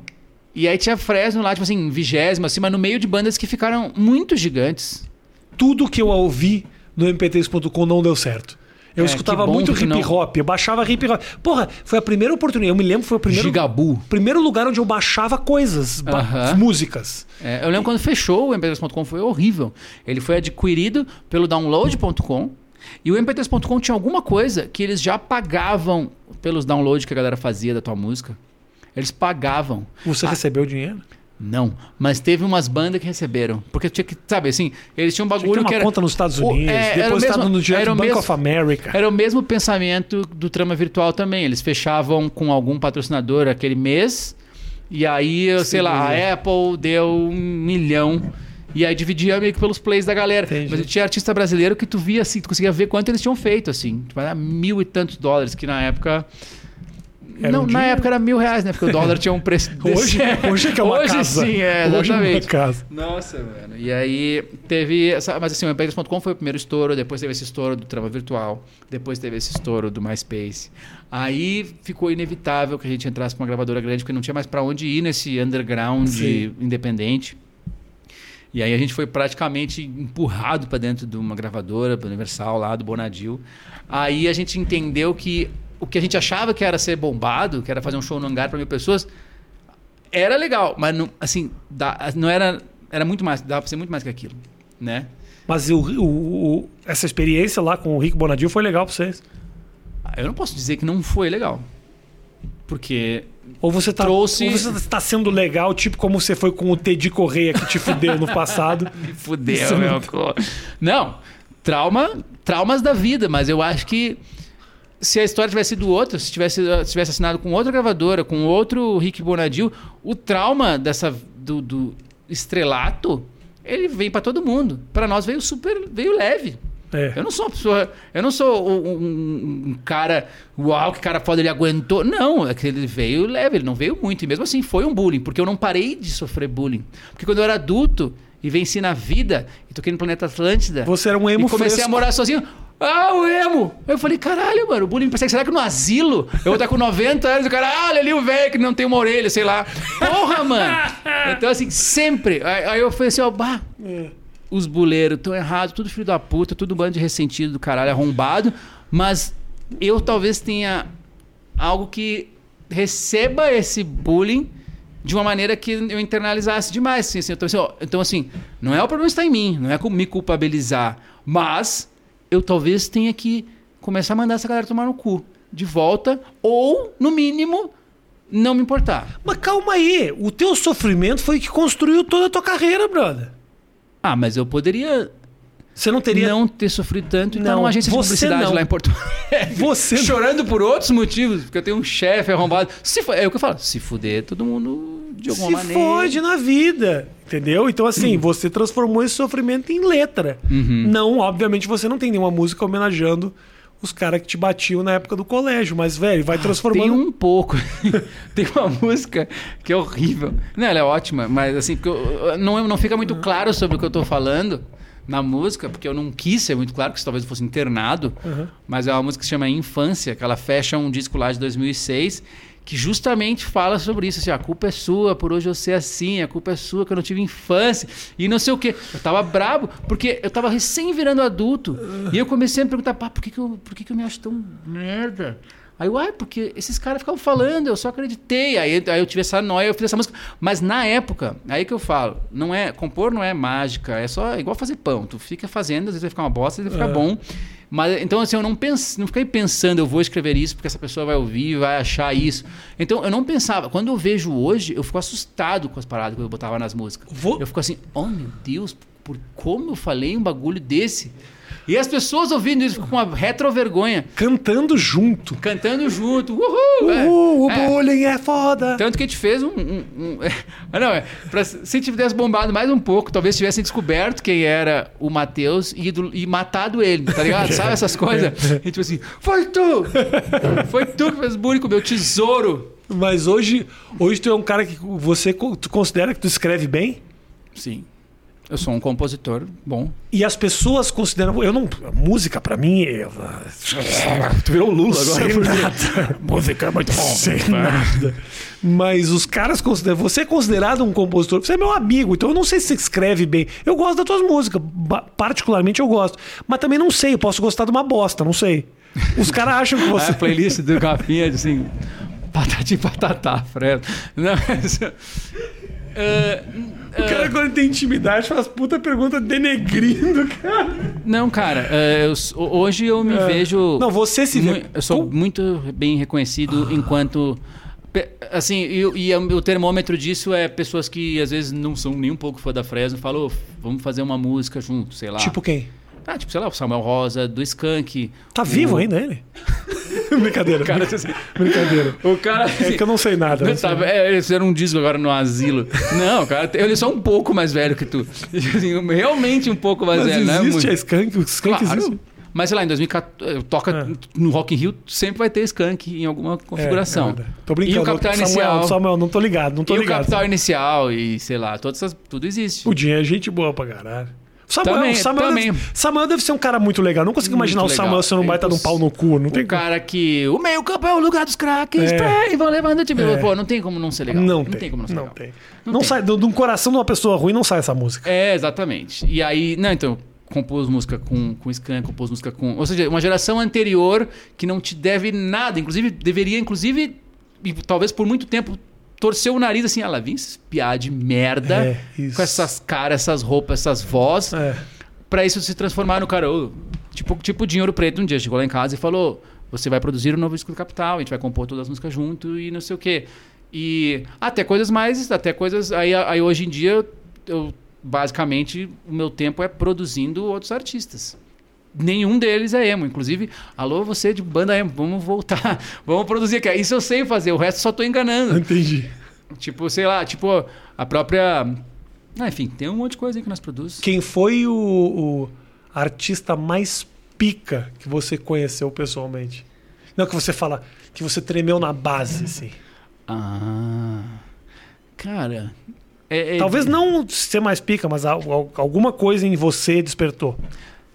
E aí tinha Fresno lá, tipo assim, vigésimo, assim, mas no meio de bandas que ficaram muito gigantes. tudo que eu ouvi no MP3.com não deu certo. Eu É, escutava muito hip hop, eu baixava hip hop. Porra, foi a primeira oportunidade. Eu me lembro, foi o primeiro, Gigabu. primeiro lugar onde eu baixava coisas, ba- Aham. músicas. É, eu lembro quando fechou o mp3.com, foi horrível. Ele foi adquirido pelo download.com. E o mp3.com tinha alguma coisa que eles já pagavam pelos downloads que a galera fazia da tua música. Eles pagavam. Você recebeu dinheiro? Não, mas teve umas bandas que receberam. Porque tinha que, sabe assim, eles tinham um Tinha bagulho uma que era. conta nos Estados o- Unidos, é, o depositado mesmo- no o Bank mesmo- of America. Era o mesmo pensamento do trama virtual também. Eles fechavam com algum patrocinador aquele mês, e aí, eu sei lá, a Apple deu um milhão. E aí dividia meio que pelos plays da galera. Entendi. Mas tinha artista brasileiro que tu via assim, tu conseguia ver quanto eles tinham feito, assim. Tipo, era mil e tantos dólares, que na época. Era não, um na época era mil reais, né? Porque o dólar tinha um preço. <laughs> Hoje, hoje é que é uma Hoje casa. sim, é, Hoje é uma exatamente. casa. Nossa, mano. E aí teve. Essa, mas assim, o MP3.com foi o primeiro estouro, depois teve esse estouro do Trama Virtual, depois teve esse estouro do MySpace. Aí ficou inevitável que a gente entrasse com uma gravadora grande, porque não tinha mais pra onde ir nesse underground Sim. independente. E aí a gente foi praticamente empurrado pra dentro de uma gravadora, do Universal lá, do Bonadil. Aí a gente entendeu que o que a gente achava que era ser bombado, que era fazer um show no hangar pra mil pessoas, era legal, mas não, assim, não era, era muito mais, dava pra ser muito mais que aquilo, né? Mas o, o- o- essa experiência lá com o Rick Bonadil foi legal pra vocês? Eu não posso dizer que não foi legal. Porque Ou você tá, Trouxe- ou você tá sendo legal, tipo como você foi com o Teddy Correia que te fudeu no passado. <laughs> me fudeu, Isso meu não-. Não, trauma, traumas da vida, mas eu acho que se a história tivesse sido outra, se tivesse, se tivesse assinado com outra gravadora, com outro Rick Bonadil, o trauma dessa do, do estrelato, ele vem pra todo mundo. Pra nós veio super, veio leve. É. Eu não sou uma pessoa. Eu não sou um, um- um cara. Uau, que cara foda, ele aguentou. Não, é que ele veio leve, ele não veio muito. E mesmo assim foi um bullying, porque eu não parei de sofrer bullying. Porque quando eu era adulto e venci na vida, e toquei no planeta Atlântida. Você era um emo E comecei fresco. a morar sozinho. Ah, o emo! Eu falei, caralho, mano, o bullying me persegue. Será que no asilo eu vou estar com 90 anos e o cara, ah, olha ali o velho que não tem uma orelha, sei lá. Porra, mano! <laughs> Então, assim, sempre. Aí, eu falei assim, ó, bah, os buleiros estão errados, tudo filho da puta, tudo bando de ressentido do caralho, arrombado. Mas eu talvez tenha algo que receba esse bullying de uma maneira que eu internalizasse demais. Assim, assim, então, assim, ó, então, assim, não é o problema estar em mim, não é me culpabilizar, mas eu talvez tenha que começar a mandar essa galera tomar no cu de volta, ou, no mínimo, não me importar. Mas calma aí, o teu sofrimento foi o que construiu toda a tua carreira, brother. Ah, mas eu poderia Você não teria. não ter sofrido tanto e Não, numa agência de você publicidade não. lá em Porto Alegre. <laughs> Você. Chorando por outros motivos, porque eu tenho um chefe arrombado. Se, é o que eu falo, se fuder todo mundo de alguma se maneira. fode na vida. Entendeu? Então, assim, você transformou esse sofrimento em letra. Uhum. Não, obviamente, você não tem nenhuma música homenageando os caras que te batiam na época do colégio. Mas, velho, vai transformando. Tem um pouco. <laughs> tem uma música que é horrível. Não, ela é ótima, mas assim, porque eu- eu- não, não fica muito claro sobre o que eu tô falando na música, porque eu não quis ser muito claro, que isso talvez fosse internado. Uhum. Mas é uma música que se chama Infância, que ela fecha um disco lá de 2006, que justamente fala sobre isso. Assim, a culpa é sua por hoje eu ser assim, a culpa é sua que eu não tive infância e não sei o quê. Eu tava brabo, porque eu tava recém virando adulto. E eu comecei a me perguntar, pá, por que, que, eu, por que, que eu me acho tão merda? Aí, uai, porque esses caras ficavam falando, eu só acreditei. Aí, aí eu tive essa noia, eu fiz essa música. Mas na época, aí que eu falo, não é, compor não é mágica, é só igual fazer pão. Tu fica fazendo, às vezes vai ficar uma bosta, às vezes vai ficar bom. Mas então assim, eu não pense, não fiquei pensando, eu vou escrever isso porque essa pessoa vai ouvir, vai achar isso. Então eu não pensava. Quando eu vejo hoje, eu fico assustado com as paradas que eu botava nas músicas. Vou- Eu fico assim, oh meu Deus, por como eu falei um bagulho desse? E as pessoas ouvindo isso com uma retrovergonha, Cantando junto. cantando junto. Uhul! é. Uhul, o É. bullying é foda. Tanto que a gente fez um. um- um- Ah, <laughs> não, é. Pra, se tivesse bombado mais um pouco, talvez tivessem descoberto quem era o Matheus e, e matado ele, tá ligado? Sabe essas coisas? <laughs> Gente tipo assim, foi tu! Foi tu que fez bullying com o meu tesouro! Mas hoje, hoje tu é um cara que você tu considera que tu escreve bem? Sim. Eu sou um compositor bom. E as pessoas consideram. Eu não. Música, pra mim. é- Tu virou o Lula agora. Sem nada. <laughs> Música é muito bom. Sem nada. Mas os caras consideram. Você é considerado um compositor. Você é meu amigo, então eu não sei se você escreve bem. Eu gosto das tuas músicas. Particularmente eu gosto. Mas também não sei. Eu posso gostar de uma bosta, não sei. Os caras acham que você. A playlist do Rafinha, assim, <laughs> patati patatá, Fred. Não, mas- Ah, O cara, quando tem intimidade, faz puta pergunta denegrindo, cara. não, cara, ah, eu hoje eu me É. vejo. Não, você se vê. Eu sou Com- muito bem reconhecido enquanto. pe- Assim, e, e o termômetro disso é pessoas que às vezes não são nem um pouco fã da Fresno, falam, "Ô, vamos fazer uma música junto, sei lá. Tipo quem? Ah, tipo, sei lá, o Samuel Rosa, do Skank. Tá o- vivo ainda ele? <laughs> Brincadeira. Cara, Brincadeira. O cara. É que eu não sei nada. Não, tá, é, eles fizeram um disco agora no asilo. Não, cara, ele é só um pouco mais velho que tu. Assim, realmente um pouco mais Mas velho, né? existe a Skank? O Skank Claro. existe? Mas sei lá, em 2014, toca É. no Rock in Rio, sempre vai ter Skank em alguma configuração. É, é tô brincando. E o Capital Samuel, Inicial. Samuel, não tô ligado, não tô e o ligado. Capital Inicial e sei lá, todas essas, tudo existe. O Dinho é gente boa pra caralho. Samuel, Também, Samuel, também. Deve, Samuel deve ser um cara muito legal. Não consigo Muito imaginar o legal. Samuel sendo um baita de um pau no cu. Não tem o cara que. O meio campo é o lugar dos craques, É. e vão levando o time. É. Pô, não tem como não ser legal. Não, tem. como não ser não legal. tem. Não Não, tem. sai do, de um coração de uma pessoa ruim, não sai essa música. É, exatamente. E aí, não, então, compôs música com, com Skank, compôs música com. Ou seja, uma geração anterior que não te deve nada. Inclusive, deveria, inclusive, e talvez por muito tempo, torcer o nariz assim, ela vinha espiar de merda É, com essas caras, essas roupas, essas vozes, É. pra isso se transformar no cara. tipo, tipo Dinheiro Preto um dia chegou lá em casa e falou: Você vai produzir o novo disco do Capital, a gente vai compor todas as músicas junto e não sei o quê. E até coisas mais, até coisas. Aí, aí hoje em dia, eu, basicamente, o meu tempo é produzindo outros artistas. Nenhum deles é emo. Inclusive, alô, você de banda emo, vamos voltar, <laughs> vamos produzir aqui. Isso eu sei fazer, o resto só tô enganando. Entendi. tipo, sei lá, tipo, a própria. Ah, enfim, tem um monte de coisa aí que nós produzimos. Quem foi o, o artista mais pica que você conheceu pessoalmente? Não que você fala que você tremeu na base, assim. Ah. Cara. é- é- Talvez não ser mais pica, mas al- al- alguma coisa em você despertou.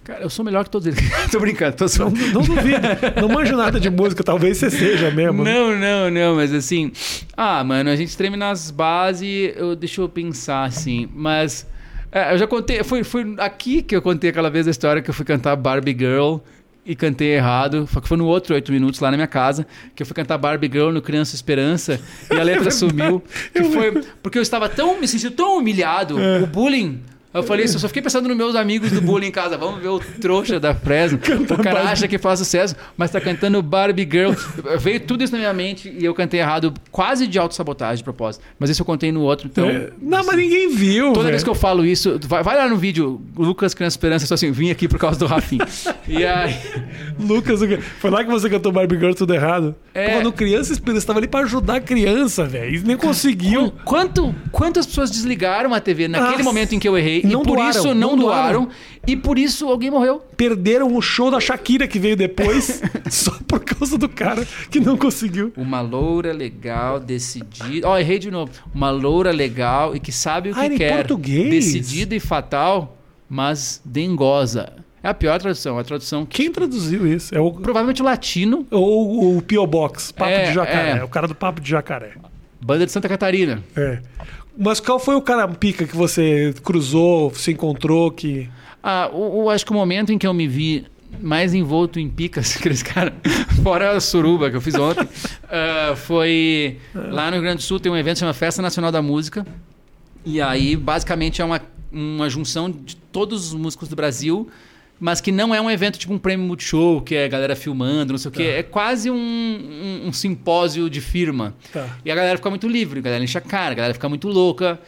Cara, eu sou melhor que todos eles. <laughs> tô brincando, tô só. não duvido. Não manjo nada de música, talvez você seja mesmo. Não, não, não, mas assim. Ah, mano, a gente treme nas bases. Eu, deixa eu pensar assim. Mas. é, eu já contei. Foi, foi aqui que eu contei aquela vez a história que eu fui cantar Barbie Girl e cantei errado. Foi, foi no outro oito minutos lá na minha casa. Que eu fui cantar Barbie Girl no Criança Esperança e a <laughs> letra sumiu. Que foi porque eu estava tão. Me senti tão humilhado. O bullying. Eu falei isso, eu só fiquei pensando nos meus amigos do bullying em casa. Vamos ver o trouxa da Fresno. <laughs> O cara acha que faz sucesso, mas tá cantando Barbie Girl. Veio tudo isso na minha mente e eu cantei errado, quase de autossabotagem de propósito. Mas isso eu contei no outro, então. É, Não, mas ninguém viu. Toda velho. vez que eu falo isso, vai, vai lá no vídeo, Lucas Criança Esperança, só assim, vim aqui por causa do Rafinha. <laughs> e aí. Lucas, foi lá que você cantou Barbie Girl tudo errado? É. Pô, no Criança Esperança, tava ali pra ajudar a criança, velho. E nem conseguiu. Quanto, quantas pessoas desligaram a TV naquele Nossa. momento em que eu errei Não e por doaram, isso não, não doaram. doaram, e por isso alguém morreu? Perderam o show da Shakira que veio depois, <laughs> só por causa do cara que não conseguiu. Uma loura legal, decidida. Ó, errei de novo. Uma loura legal e que sabe o que Ah, quer. português? Decidida e fatal, mas dengosa. É a pior tradução. A tradução que. Quem traduziu isso? É o, Provavelmente o latino, ou o P.O. Box, Papo É, de Jacaré. é. O cara do Papo de Jacaré. banda de Santa Catarina. É. Mas qual foi o cara pica que você cruzou, se encontrou, que... Ah, o, o- acho que o momento em que eu me vi mais envolto em picas, <laughs> aqueles caras, fora a suruba que eu fiz ontem, <laughs> ah, foi lá no Rio Grande do Sul tem um evento que chama Festa Nacional da Música. E aí, basicamente, é uma, uma junção de todos os músicos do Brasil, mas que não é um evento tipo um prêmio Multishow, que é a galera filmando, não sei o quê. É quase um, um, um simpósio de firma. Tá. E a galera fica muito livre, a galera enche a cara, a galera fica muito louca.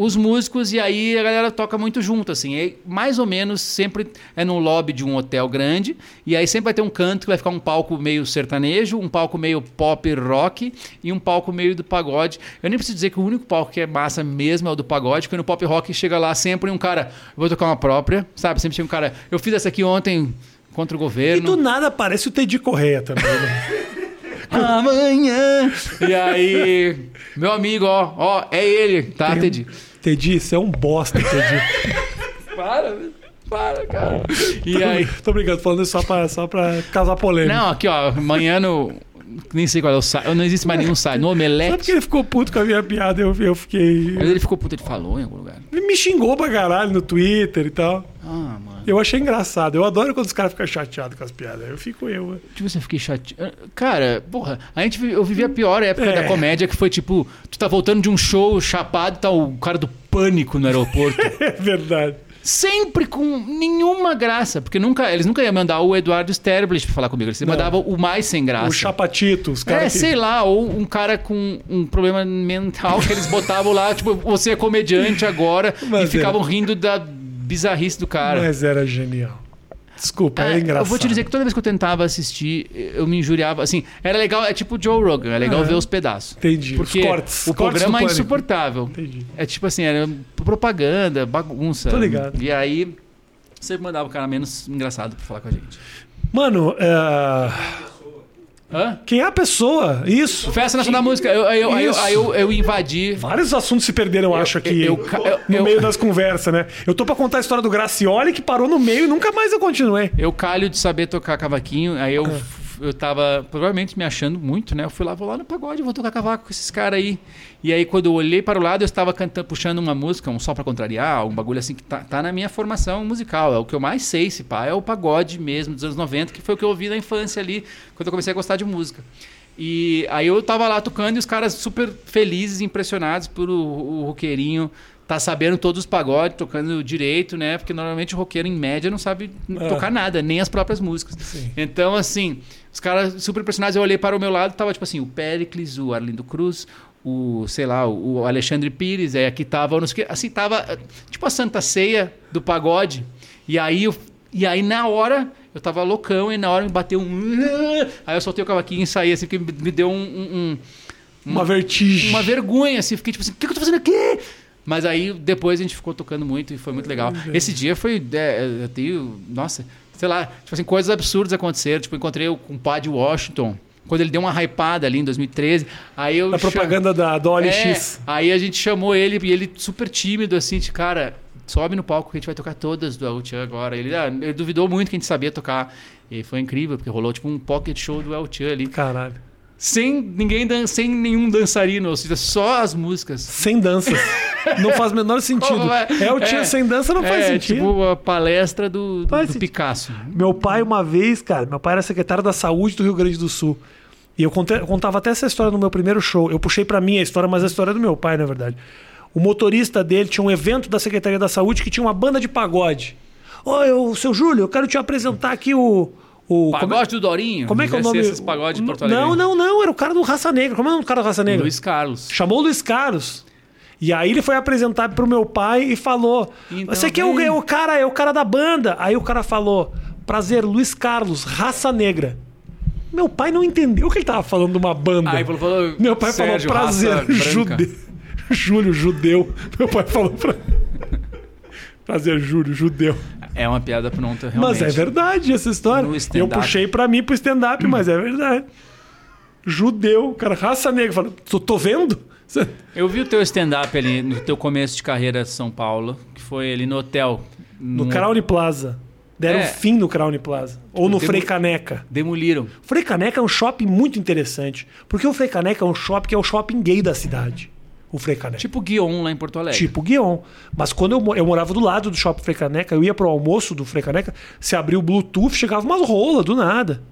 Os músicos, e aí a galera toca muito junto, assim. E mais ou menos sempre é num lobby de um hotel grande. E aí sempre vai ter um canto que vai ficar um palco meio sertanejo, um palco meio pop rock e um palco meio do pagode. Eu nem preciso dizer que o único palco que é massa mesmo é o do pagode, porque no pop rock chega lá sempre um cara, vou tocar uma própria, sabe? Sempre chega um cara, eu fiz essa aqui ontem contra o E governo. do nada aparece o Teddy Correia também, né? <laughs> Amanhã. E aí, meu amigo, ó, ó, é ele, tá, Tem- Teddy? Teddy, você é um bosta, Teddy. <laughs> Para, para, cara. E aí. Tô brincando, falando isso só pra, só pra causar polêmica. Não, aqui, ó, amanhã no. Nem sei qual é o site. Não existe mais nenhum site. No Sabe Omelete. porque ele ficou puto com a minha piada? Eu, eu fiquei. Mas ele ficou puto, ele falou em algum lugar. Ele me xingou pra caralho no Twitter e tal. Ah, mano. Eu achei engraçado. Eu adoro quando os caras ficam chateados com as piadas. Eu fico eu. né? Tipo, você fiquei chateado. Cara, porra, a gente, eu vivi a pior época É. da comédia, que foi tipo, tu tá voltando de um show chapado, tá o cara do pânico no aeroporto. <laughs> É verdade. Sempre com nenhuma graça. Porque nunca, eles nunca iam mandar o Eduardo Sterblich pra falar comigo. Eles mandavam o mais sem graça. O chapatito, os É, caras. que- sei lá, ou um cara com um problema mental que eles botavam lá, <laughs> tipo, você é comediante agora, Mas e é. ficavam rindo da bizarrice do cara. Mas era genial. Desculpa, é, É, engraçado. Eu vou te dizer que toda vez que eu tentava assistir, eu me injuriava. Assim, era legal, é tipo o Joe Rogan, é legal Aham. ver os pedaços. Entendi. Porque os cortes. o cortes programa é insuportável. Entendi. É tipo assim, era propaganda, bagunça. Tô ligado. E aí, sempre mandava o cara menos engraçado pra falar com a gente. Mano, é, Hã? quem é a pessoa? Isso. Festa Nacional da Música. Eu, aí eu, eu, eu, eu invadi. Vários assuntos se perderam, eu acho, aqui. no meio das conversas, né? Eu tô pra contar a história do Gracioli, que parou no meio e nunca mais eu continuei. Eu calho de saber tocar cavaquinho, aí eu, Ah. Eu tava provavelmente me achando muito, né? Eu fui lá, vou lá no pagode, vou tocar cavaco com esses caras aí. E aí quando eu olhei para o lado, eu estava cantando, puxando uma música, um só pra contrariar, um bagulho assim que tá, tá na minha formação musical. É o que eu mais sei, se pá, é o pagode mesmo dos anos 90, que foi o que eu ouvi na infância ali, quando eu comecei a gostar de música. E aí eu tava lá tocando e os caras super felizes, impressionados por o, o roqueirinho tá sabendo todos os pagodes, tocando direito, né? Porque normalmente o roqueiro, em média, não sabe É. tocar nada, nem as próprias músicas. Sim. Então, assim, os caras super impressionados. Eu olhei para o meu lado, tava tipo assim, o Pericles, o Arlindo Cruz, o, sei lá, o Alexandre Pires, aí aqui tava, não sei o que, assim, tava tipo a Santa Ceia do pagode. E aí, eu, e aí na hora, eu tava loucão, e na hora me bateu um. Aí eu soltei o cavaquinho e saí, assim, porque me deu um- um- um Uma vertigem. uma vergonha, assim, fiquei tipo assim, o que, que eu tô fazendo aqui? Mas aí depois a gente ficou tocando muito e foi muito legal. Esse dia foi, é, eu tenho, nossa, sei lá, tipo assim, coisas absurdas aconteceram. Tipo, encontrei o compadre Washington, quando ele deu uma hypada ali em 2013. Aí eu Da cham- propaganda da, do OLX. é, aí a gente chamou ele e ele super tímido, assim, de cara, sobe no palco que a gente vai tocar todas do El Chan agora. Ele, ah, ele duvidou muito que a gente sabia tocar. E foi incrível, porque rolou tipo um pocket show do El Chan ali. Caralho. Sem ninguém dan sem nenhum dançarino, ou seja, só as músicas. Sem danças. não faz o menor sentido. Como é? É o tio É. sem dança, não faz é, sentido. tipo a palestra do, do, Faz do. Picasso. Meu pai, uma vez, cara, meu pai era secretário da saúde do Rio Grande do Sul. E eu, contei- eu contava até essa história no meu primeiro show. Eu puxei pra mim a história, mas a história é do meu pai, na verdade. O motorista dele tinha um evento da Secretaria da Saúde que tinha uma banda de pagode. Oi, ô, seu Júlio, eu quero te apresentar aqui o. o como, Pagode do Dorinho. como é que é o nome? Esses pagodes de Porto Alegre. Não, não, não. Era o cara do Raça Negra. Como é o nome do cara do Raça Negra? Luiz Carlos. Chamou o Luiz Carlos. E aí ele foi apresentar pro meu pai e falou: Então, Você aqui é o, é o cara, é o cara da banda. Aí o cara falou: Prazer, Luiz Carlos, raça negra. Meu pai não entendeu que ele tava falando de uma banda. Aí falou, falou meu pai Sérgio, falou prazer, judeu. <laughs> Júlio, judeu. Meu pai falou pra... <laughs> Prazer, Júlio, judeu. É uma piada pronta, realmente. Mas é verdade essa história. No Eu puxei pra mim pro stand-up, mas é verdade. Judeu, cara, raça negra. Falei, tô, vendo? Eu vi o teu stand-up ali no teu começo de carreira em São Paulo, que foi ali no hotel. No Num- Crown Plaza. Deram É. fim no Crown Plaza. Ou no Demo- Frei Caneca. Demoliram. Frei Caneca é um shopping muito interessante. Porque o Frei Caneca é um shopping que é o shopping gay da cidade. O Frei Caneca. Tipo Guion lá em Porto Alegre. Tipo Guion. Mas quando eu, eu morava do lado do shopping Frei Caneca, eu ia pro almoço do Frei Caneca, se abria o Bluetooth, chegava umas rolas do nada.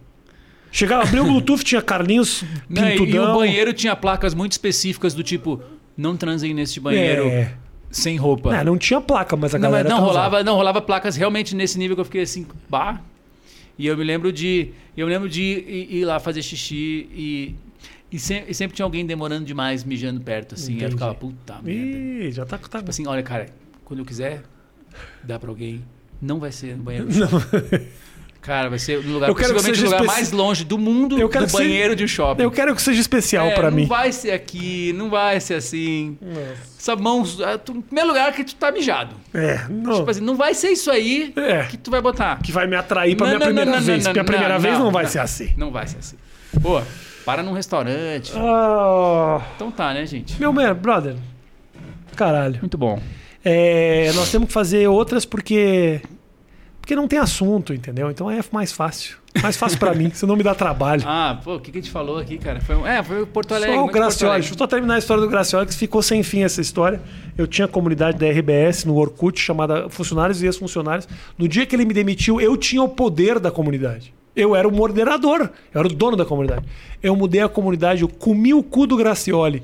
Chegava, abria o Bluetooth, tinha Carlinhos <laughs> Não, e- Pintudão. e o banheiro tinha placas muito específicas do tipo, não transem neste banheiro É. sem roupa. Não, não tinha placa, mas a Não, galera não transava. rolava, não rolava placas realmente nesse nível que eu fiquei assim, bah. E eu me lembro de, eu me lembro de ir, ir lá fazer xixi e e, se- e sempre tinha alguém demorando demais mijando perto assim, aí eu ficava puta merda. Ih, já tá... tá... Tipo assim, olha, cara, quando eu quiser dar pra alguém, não vai ser no banheiro. do <laughs> Não. shopping. Cara, vai ser no lugar Eu quero que seja o lugar especi- mais longe do mundo Eu quero do que seja- banheiro de um shopping. Eu quero que seja especial É, pra não mim. vai ser aqui, não vai ser assim. Essa mão, é, tu- primeiro lugar que tu tá mijado. É, não. Tipo assim, não vai ser isso aí É. que tu vai botar. que vai me atrair pra Não, minha não, primeira não, vez. não, Porque a não, primeira vez não, vai ser assim. Não vai ser assim. Pô, para num restaurante. Ah, Então tá, né, gente? meu man, brother. Caralho. Muito bom. É, nós temos que fazer outras porque. Porque não tem assunto, entendeu? Então é mais fácil. Mais fácil pra mim, <laughs> você não me dá trabalho. Ah, pô, o que, que a gente falou aqui, cara? Foi, um- é, foi o Porto Alegre. Só o Gracioli. Deixa eu só terminar a história do Gracioli, que ficou sem fim essa história. Eu tinha a comunidade da RBS no Orkut, chamada Funcionários e Ex-Funcionários. No dia que ele me demitiu, eu tinha o poder da comunidade. Eu era o moderador, eu era o dono da comunidade. Eu mudei a comunidade, eu comi o cu do Gracioli.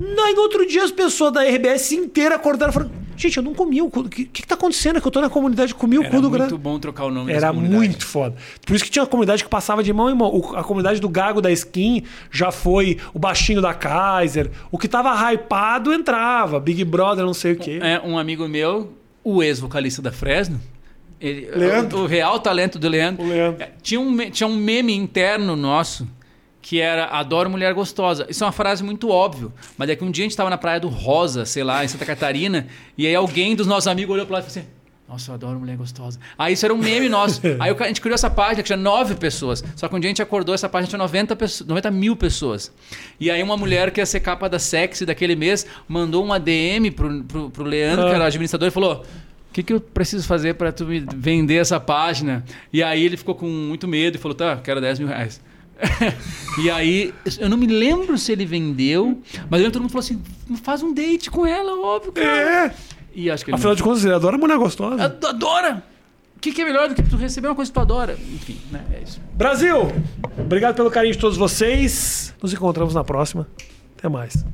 Aí no outro dia as pessoas da RBS inteira acordaram e falaram: Gente, eu não comi o cu. O que, que, tá acontecendo? É que eu tô na comunidade comi o Era cu do muito Gracioli. bom trocar o nome Era muito foda. Por isso que tinha uma comunidade que passava de mão em mão. O- a comunidade do Gago da Skin já foi o baixinho da Kaiser. O que tava hypado entrava. Big Brother, não sei o quê. É, um amigo meu, o ex-vocalista da Fresno, ele- Leandro. O, o real talento do Leandro. Leandro. É, Tinha um, tinha um meme interno nosso que era adoro mulher gostosa. Isso é uma frase muito óbvia, mas é que um dia a gente estava na praia do Rosa, sei lá, em Santa Catarina, e aí alguém dos nossos amigos olhou pro lado e falou assim: Nossa, eu adoro mulher gostosa. Aí isso era um meme nosso. <laughs> Aí a gente criou essa página que tinha nove pessoas. Só que um dia a gente acordou, essa página tinha 90, pesso- 90 mil pessoas. E aí uma mulher que ia ser capa da Sexy daquele mês mandou uma DM pro, pro, pro Leandro, que era o administrador, e falou. O que, que eu preciso fazer para tu me vender essa página? E aí ele ficou com muito medo e falou: tá, quero 10 mil reais. <laughs> e aí, eu não me lembro se ele vendeu, mas eu lembro todo mundo falou assim: faz um date com ela, óbvio, cara. É. E acho que ele Afinal de contas, ele adora mulher gostosa. não... adora! O que, que é melhor do que tu receber uma coisa que tu adora? Enfim, né? É isso. Brasil! Obrigado pelo carinho de todos vocês. Nos encontramos na próxima. Até mais.